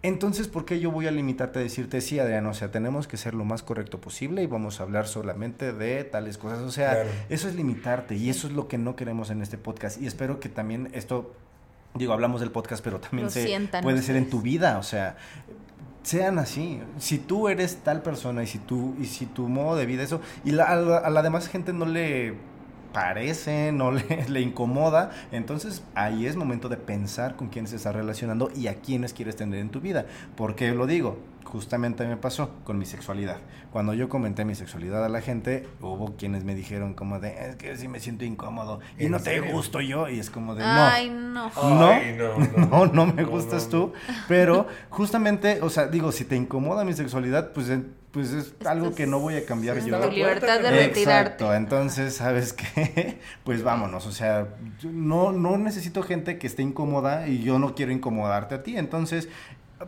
Speaker 3: Entonces, ¿por qué yo voy a limitarte a decirte, sí, Adrián? O sea, tenemos que ser lo más correcto posible y vamos a hablar solamente de tales cosas. O sea,
Speaker 2: Claro.
Speaker 3: eso es limitarte y eso es lo que no queremos en este podcast. Y espero que también esto, digo, hablamos del podcast, pero también se
Speaker 4: sientan
Speaker 3: puede ser en tu vida. O sea, sean así. Si tú eres tal persona y si tú, y si tu modo de vida, eso, y la- a, la, a la demás gente no le parece, no le, le incomoda, entonces ahí es momento de pensar con quién se está relacionando y a quiénes quieres tener en tu vida. ¿Por qué lo digo? Justamente me pasó con mi sexualidad. Cuando yo comenté mi sexualidad a la gente, hubo quienes me dijeron como de, es que sí me siento incómodo y
Speaker 2: ¿En
Speaker 3: no te gusto yo y es como de, no.
Speaker 4: Ay, no.
Speaker 3: No,
Speaker 2: Ay, no, no.
Speaker 3: no, no me
Speaker 2: No,
Speaker 3: gustas
Speaker 2: no,
Speaker 3: tú, pero justamente, o sea, digo, si te incomoda mi sexualidad, pues, eh, pues es algo que no voy a cambiar
Speaker 2: Sí,
Speaker 3: yo.
Speaker 4: Tu libertad de
Speaker 2: Exacto,
Speaker 4: retirarte.
Speaker 3: Exacto, entonces, ¿sabes qué? Pues vámonos, o sea, yo no, no necesito gente que esté incómoda y yo no quiero incomodarte a ti, entonces,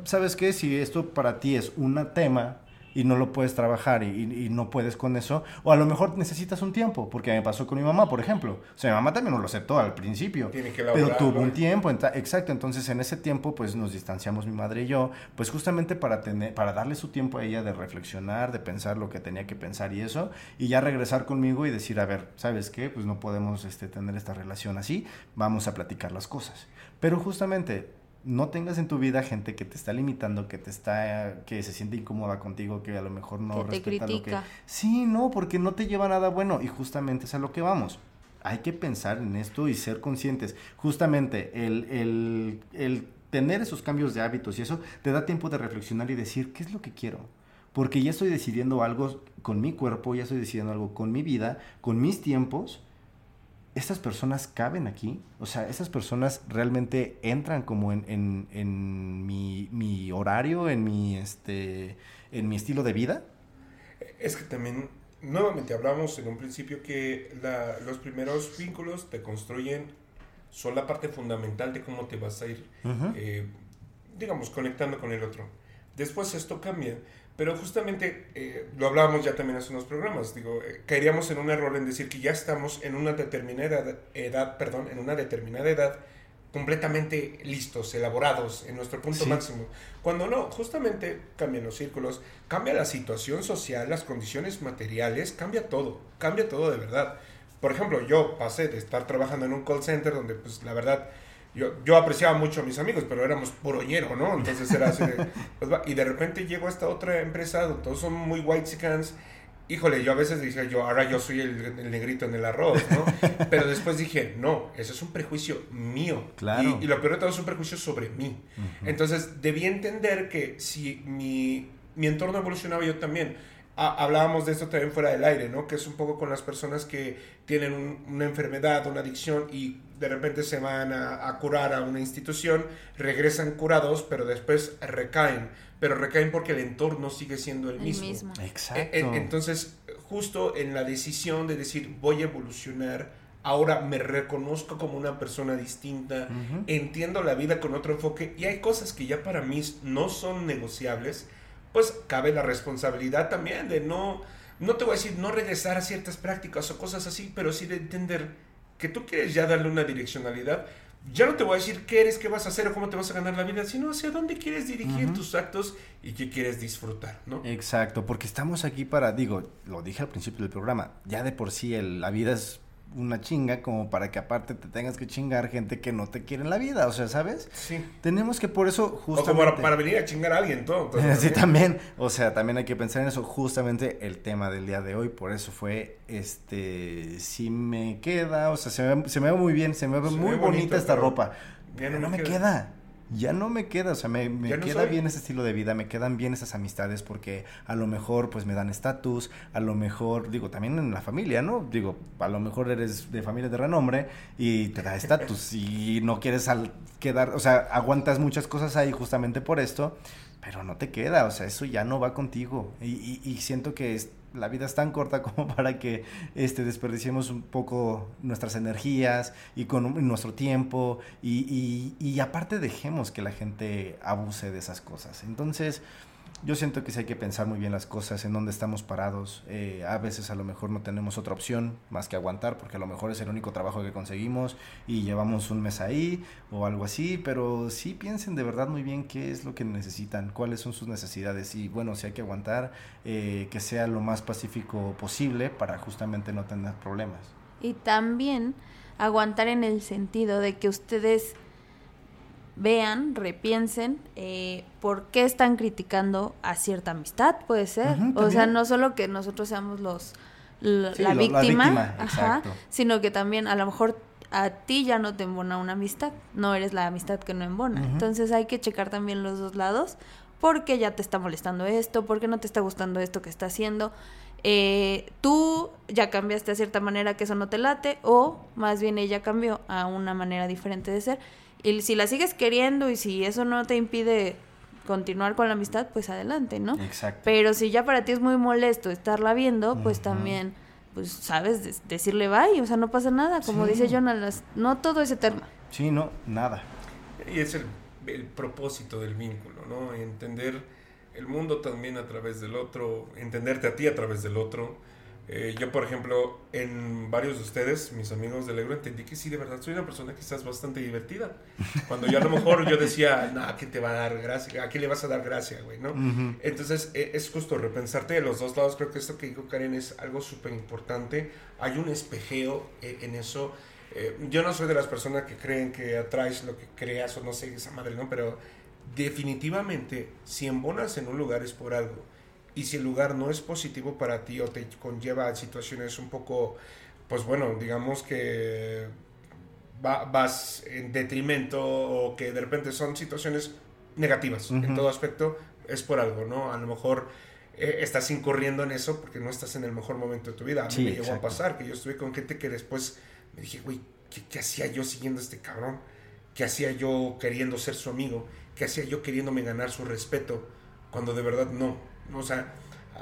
Speaker 3: ¿sabes qué? Si esto para ti es un tema y no lo puedes trabajar y, y- y no puedes con eso, o a lo mejor necesitas un tiempo, porque me pasó con mi mamá, por ejemplo, o sea, mi mamá también no lo aceptó al principio,
Speaker 2: Tiene que
Speaker 3: pero tuvo un tiempo, exacto, entonces en ese tiempo pues nos distanciamos mi madre y yo, pues justamente para tener, para darle su tiempo a ella de reflexionar, de pensar lo que tenía que pensar y eso, y ya regresar conmigo y decir, a ver, ¿sabes qué? Pues no podemos este, tener esta relación así, vamos a platicar las cosas. Pero justamente no tengas en tu vida gente que te está limitando, que te está, que se siente incómoda contigo, que a lo mejor no
Speaker 4: Que te
Speaker 3: respeta lo que... Sí, no, porque no te lleva nada bueno y justamente es a lo que vamos. Hay que pensar en esto y ser conscientes. Justamente el, el, el tener esos cambios de hábitos y eso te da tiempo de reflexionar y decir, ¿qué es lo que quiero? Porque ya estoy decidiendo algo con mi cuerpo, ya estoy decidiendo algo con mi vida, con mis tiempos. ¿Estas personas caben aquí? O sea, ¿estas personas realmente entran como en, en, en mi, mi horario, en mi, este, en mi estilo de vida?
Speaker 2: Es que también, nuevamente hablamos en un principio que la- los primeros vínculos te construyen, son la parte fundamental de cómo te vas a ir, eh, digamos, conectando con el otro. Después esto cambia, pero justamente eh, lo hablábamos ya también hace unos programas, digo, eh, caeríamos en un error en decir que ya estamos en una determinada edad, perdón, en una determinada edad completamente listos, elaborados, en nuestro punto
Speaker 3: Sí.
Speaker 2: máximo. Cuando no, justamente cambian los círculos, cambia la situación social, las condiciones materiales, cambia todo, cambia todo de verdad. Por ejemplo, yo pasé de estar trabajando en un call center donde, pues, la verdad, yo, yo apreciaba mucho a mis amigos, pero éramos puro ñero, ¿no? Entonces era así de, pues, y de repente llego a esta otra empresa todos son muy white chickens. Híjole, yo a veces decía yo, ahora yo soy el, el negrito en el arroz, ¿no? Pero después dije, no, eso es un prejuicio mío.
Speaker 3: Claro.
Speaker 2: Y, y lo peor de todo es un prejuicio sobre mí. Entonces, debí entender que si mi, mi entorno evolucionaba, yo también. hablábamos de esto también fuera del aire, ¿no? Que es un poco con las personas que tienen una enfermedad, una adicción y de repente se van a, curar a una institución, regresan curados, pero después recaen. Pero recaen porque el entorno sigue siendo el, mismo.
Speaker 3: Exacto.
Speaker 2: entonces, justo en la decisión de decir voy a evolucionar, ahora me reconozco como una persona distinta, entiendo la vida con otro enfoque y hay cosas que ya para mí no son negociables pues cabe la responsabilidad también de no, no te voy a decir no regresar a ciertas prácticas o cosas así, pero sí de entender que tú quieres ya darle una direccionalidad. Ya no te voy a decir qué eres, qué vas a hacer o cómo te vas a ganar la vida, sino hacia dónde quieres dirigir tus actos y qué quieres disfrutar, ¿no?
Speaker 3: Exacto, porque estamos aquí para, digo, lo dije al principio del programa, ya de por sí el, la vida es una chinga como para que aparte te tengas que chingar gente que no te quiere en la vida, o sea, ¿sabes?
Speaker 2: Sí.
Speaker 3: Tenemos que por eso
Speaker 2: justamente... O como para, venir a chingar a alguien, todo.
Speaker 3: sí, también, o sea, también hay que pensar en eso, justamente el tema del día de hoy, por eso fue, este, si me queda, o sea, se me, se me ve muy bien, se me ve muy bonita esta ropa, pero no me queda ya no me queda, o sea, me, queda bien ese estilo de vida, me quedan bien esas amistades porque a lo mejor pues me dan estatus, a lo mejor, digo, también en la familia, ¿no? Digo, a lo mejor eres de familia de renombre y te da estatus y no quieres al quedar, o sea, aguantas muchas cosas ahí justamente por esto, pero no te queda, o sea, eso ya no va contigo y, y siento que... Es, la vida es tan corta como para que este, desperdiciemos un poco nuestras energías y con nuestro tiempo y, y, y aparte dejemos que la gente abuse de esas cosas. Entonces, yo siento que sí hay que pensar muy bien las cosas, en dónde estamos parados. Eh, a veces a lo mejor no tenemos otra opción más que aguantar, porque a lo mejor es el único trabajo que conseguimos y llevamos un mes ahí o algo así, pero sí piensen de verdad muy bien qué es lo que necesitan, cuáles son sus necesidades y bueno, si hay que aguantar, eh, que sea lo más pacífico posible para justamente no tener problemas.
Speaker 4: Y también aguantar en el sentido de que ustedes vean, repiensen eh, por qué están criticando a cierta amistad, puede ser. o sea, no solo que nosotros seamos los la, víctima, sino que también a lo mejor a ti ya no te embona una amistad, no eres la amistad que no embona. Entonces hay que checar también los dos lados, porque ya te está molestando esto, porque no te está gustando esto que está haciendo. Eh, tú ya cambiaste a cierta manera que eso no te late, o más bien ella cambió a una manera diferente de ser y si la sigues queriendo y si eso no te impide continuar con la amistad, pues adelante, ¿no?
Speaker 3: Exacto.
Speaker 4: Pero si ya para ti es muy molesto estarla viendo, pues también, pues, sabes, decirle bye, o sea, no pasa nada, como dice Jonas, no todo es eterno.
Speaker 3: Sí, no, nada.
Speaker 2: Y es el, el propósito del vínculo, ¿no? Entender el mundo también a través del otro, entenderte a ti a través del otro eh, yo, por ejemplo, en varios de ustedes, mis amigos del Ebro, entendí que sí, de verdad, soy una persona quizás bastante divertida. Cuando yo a lo mejor yo decía, no, ¿qué te va a dar gracia? ¿A qué le vas a dar gracia, güey? ¿no? Entonces, e, es justo repensarte de los dos lados. Creo que esto que dijo Karen es algo súper importante. Hay un espejeo eh, en eso. Eh, yo no soy de las personas que creen que atraes lo que creas o no sé, esa madre, ¿no? Pero definitivamente, si embonas en un lugar es por algo y si el lugar no es positivo para ti o te conlleva a situaciones un poco, pues bueno, digamos que vas en detrimento o que de repente son situaciones negativas en todo aspecto, es por algo, ¿no? A lo mejor eh, estás incurriendo en eso porque no estás en el mejor momento de tu vida. A mí me llegó a pasar que yo estuve con gente que después me dije, güey, ¿qué, ¿qué, hacía yo siguiendo a este cabrón? ¿Qué hacía yo queriendo ser su amigo? ¿Qué hacía yo queriéndome ganar su respeto? Cuando de verdad no o sea,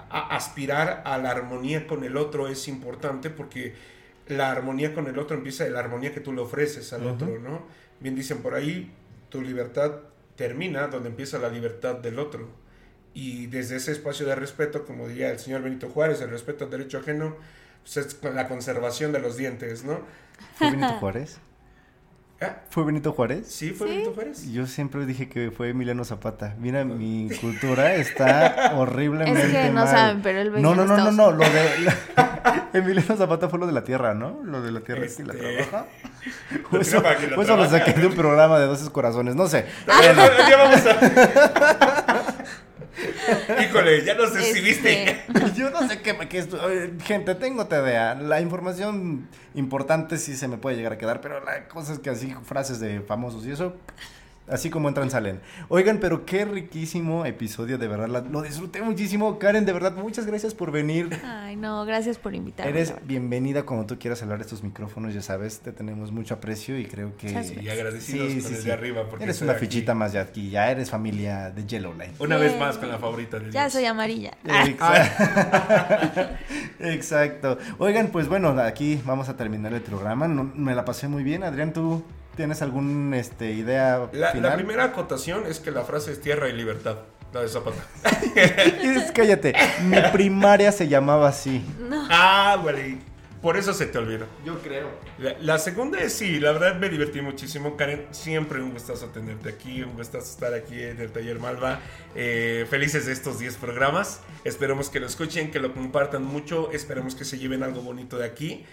Speaker 2: aspirar a la armonía con el otro es importante porque la armonía con el otro empieza de la armonía que tú le ofreces al otro, ¿no? Bien dicen por ahí, tu libertad termina donde empieza la libertad del otro. Y desde ese espacio de respeto, como diría el señor Benito Juárez, el respeto al derecho ajeno, pues es la conservación de los dientes, ¿no?
Speaker 3: ¿Fue Benito Juárez?
Speaker 2: ¿Ah?
Speaker 3: ¿Fue Benito Juárez?
Speaker 2: Sí, fue Benito Juárez.
Speaker 3: Yo siempre dije que fue Emiliano Zapata. Mira, mi cultura está horriblemente Es que
Speaker 4: no saben, pero él
Speaker 3: No, no, no, no, no, lo de... Emiliano Zapata fue lo de la tierra, ¿no? Lo de la tierra y la este, trabaja. Pues eso, pues lo saqué de un programa de 12 corazones, no sé.
Speaker 2: ya vamos a... Híjole, ya no sé si viste.
Speaker 3: Este. Yo no sé qué, gente, tengo TDA. La información importante sí se me puede llegar a quedar, pero la cosa es que así frases de famosos y eso Así como entran, salen. Oigan, pero qué riquísimo episodio, de verdad. lo disfruté muchísimo. Karen, de verdad, muchas gracias por venir.
Speaker 4: Ay, no, gracias por invitarme.
Speaker 3: Eres bienvenida cuando tú quieras hablar de estos micrófonos, ya sabes, te tenemos mucho aprecio y creo que...
Speaker 2: Y agradecidos con el de arriba. Porque
Speaker 3: Eres una
Speaker 2: aquí
Speaker 3: fichita más de aquí, ya eres familia de Yellow Light.
Speaker 2: Una
Speaker 4: Yay.
Speaker 2: vez más con la favorita de
Speaker 4: Ya
Speaker 2: Dios.
Speaker 4: soy amarilla.
Speaker 3: Exacto. Exacto. Oigan, pues bueno, aquí vamos a terminar el programa. No- me la pasé muy bien. Adrián, ¿tú tienes alguna este, idea
Speaker 2: La, la
Speaker 3: final?
Speaker 2: primera acotación es que la frase es tierra y libertad. La de Zapata.
Speaker 3: Es- cállate, mi primaria se llamaba así.
Speaker 4: No.
Speaker 2: ah, güey. Por eso se te olvidó.
Speaker 3: Yo creo.
Speaker 2: La, la segunda es sí, la verdad me divertí muchísimo. Karen, siempre un gustazo tenerte aquí, un gustazo estar aquí en el Taller Malva. Eh, felices de estos 10 programas. Esperemos que lo escuchen, que lo compartan mucho. Esperemos que se lleven algo bonito de aquí.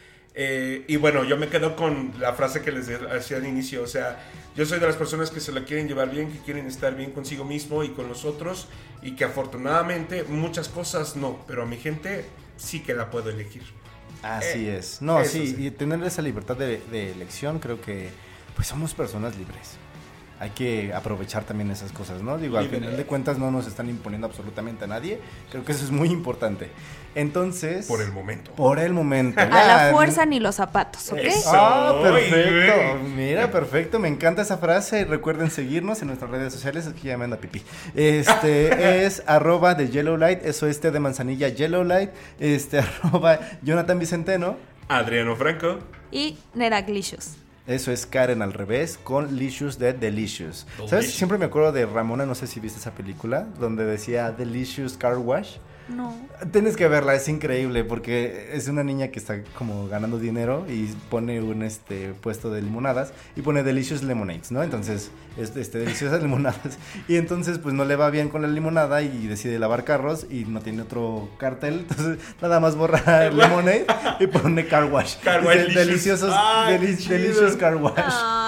Speaker 2: Eh, y bueno, yo me quedo con la frase que les decía al inicio. O sea, yo soy de las personas que se la quieren llevar bien, que quieren estar bien consigo mismo y con los otros. Y que afortunadamente muchas cosas no, pero a mi gente sí que la puedo elegir.
Speaker 3: Así
Speaker 2: Eh,
Speaker 3: es. No, sí,
Speaker 2: sí.
Speaker 3: y tener esa libertad de, de elección, creo que pues somos personas libres. Hay que aprovechar también esas cosas, ¿no? Digo, al final de cuentas no nos están imponiendo absolutamente a nadie. Creo que eso es muy importante. Entonces...
Speaker 2: Por el momento.
Speaker 3: Por el momento.
Speaker 4: A la fuerza ni los zapatos, ¿ok?
Speaker 2: Eso.
Speaker 3: Ah,
Speaker 2: Soy,
Speaker 3: perfecto. Mira, perfecto. Me encanta esa frase. Recuerden seguirnos en nuestras redes sociales. Aquí ya me anda pipí. Este es arroba de Yellow Light. Eso es té de manzanilla Yellow Light. Este arroba Jonathan Vicenteno.
Speaker 2: Adriano Franco.
Speaker 4: Y Neraglicious.
Speaker 3: Eso es Karen al revés con Licious de Delicious. ¿Sabes?
Speaker 2: Delicious.
Speaker 3: Siempre me acuerdo de Ramona, no sé si viste esa película, donde decía Delicious Car Wash.
Speaker 4: No.
Speaker 3: Tienes que verla, es increíble porque es una niña que está como ganando dinero y pone un este puesto de limonadas y pone delicious lemonades, ¿no? Entonces, es- este deliciosas limonadas y entonces pues no le va bien con la limonada y decide lavar carros y no tiene otro cartel, entonces nada más borra el lemonade y pone car wash.
Speaker 2: Car wash
Speaker 3: Dice, deliciosos
Speaker 2: Ay,
Speaker 3: deli-
Speaker 2: qué chido.
Speaker 3: delicious car wash.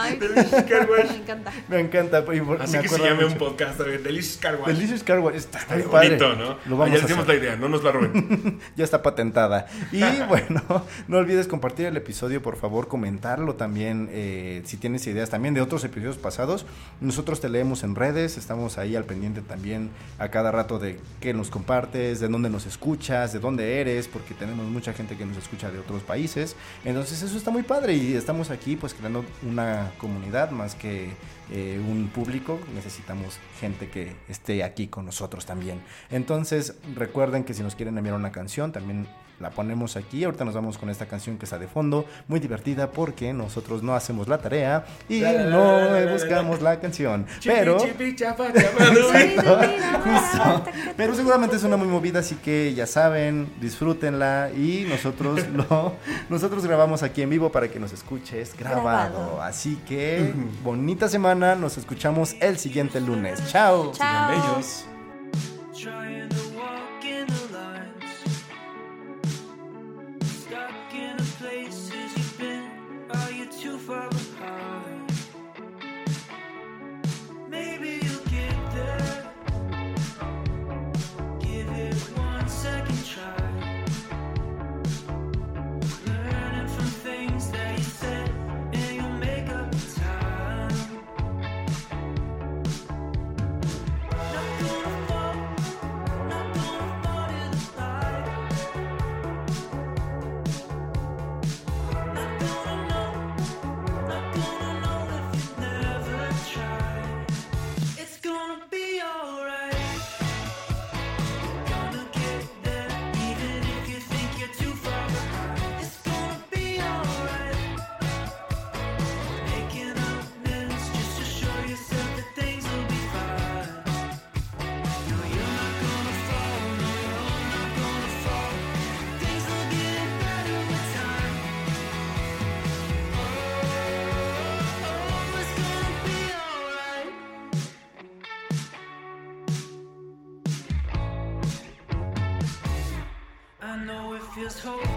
Speaker 4: Ay,
Speaker 2: Delicious Car Wash.
Speaker 4: me encanta.
Speaker 3: Me encanta. y por-
Speaker 2: Así
Speaker 3: me
Speaker 2: que se llame un podcast, a ver, Delicious Car Wash.
Speaker 3: Delicious car wash. Está
Speaker 2: bonito,
Speaker 3: padre.
Speaker 2: ¿no?
Speaker 3: Lo
Speaker 2: Ah,
Speaker 3: vamos
Speaker 2: ya
Speaker 3: a hacer.
Speaker 2: La idea, no nos la roben.
Speaker 3: ya está patentada. Y bueno, no olvides compartir el episodio, por favor, comentarlo también. eh, si tienes ideas también de otros episodios pasados, nosotros te leemos en redes, estamos ahí al pendiente también a cada rato de qué nos compartes, de dónde nos escuchas, de dónde eres, porque tenemos mucha gente que nos escucha de otros países. Entonces eso está muy padre y estamos aquí pues creando una comunidad más que eh, un público, necesitamos gente que esté aquí con nosotros también. Entonces, recuerden que si nos quieren enviar una canción, también la ponemos aquí. Ahorita nos vamos con esta canción que está de fondo, muy divertida porque nosotros no hacemos la tarea y
Speaker 2: La, la, la,
Speaker 3: no buscamos la canción.
Speaker 2: Chipi,
Speaker 3: Pero
Speaker 2: chipi, chapa, chapa,
Speaker 3: Exacto,
Speaker 4: Mira,
Speaker 3: justo.
Speaker 4: mira.
Speaker 3: Pero seguramente es una muy movida, así que ya saben, disfrútenla y nosotros lo nosotros grabamos aquí en vivo para que nos escuches grabado.
Speaker 4: Grabado.
Speaker 3: Así que bonita semana, nos escuchamos el siguiente lunes. Chao.
Speaker 4: Chao.
Speaker 2: Sigan bellos.
Speaker 1: told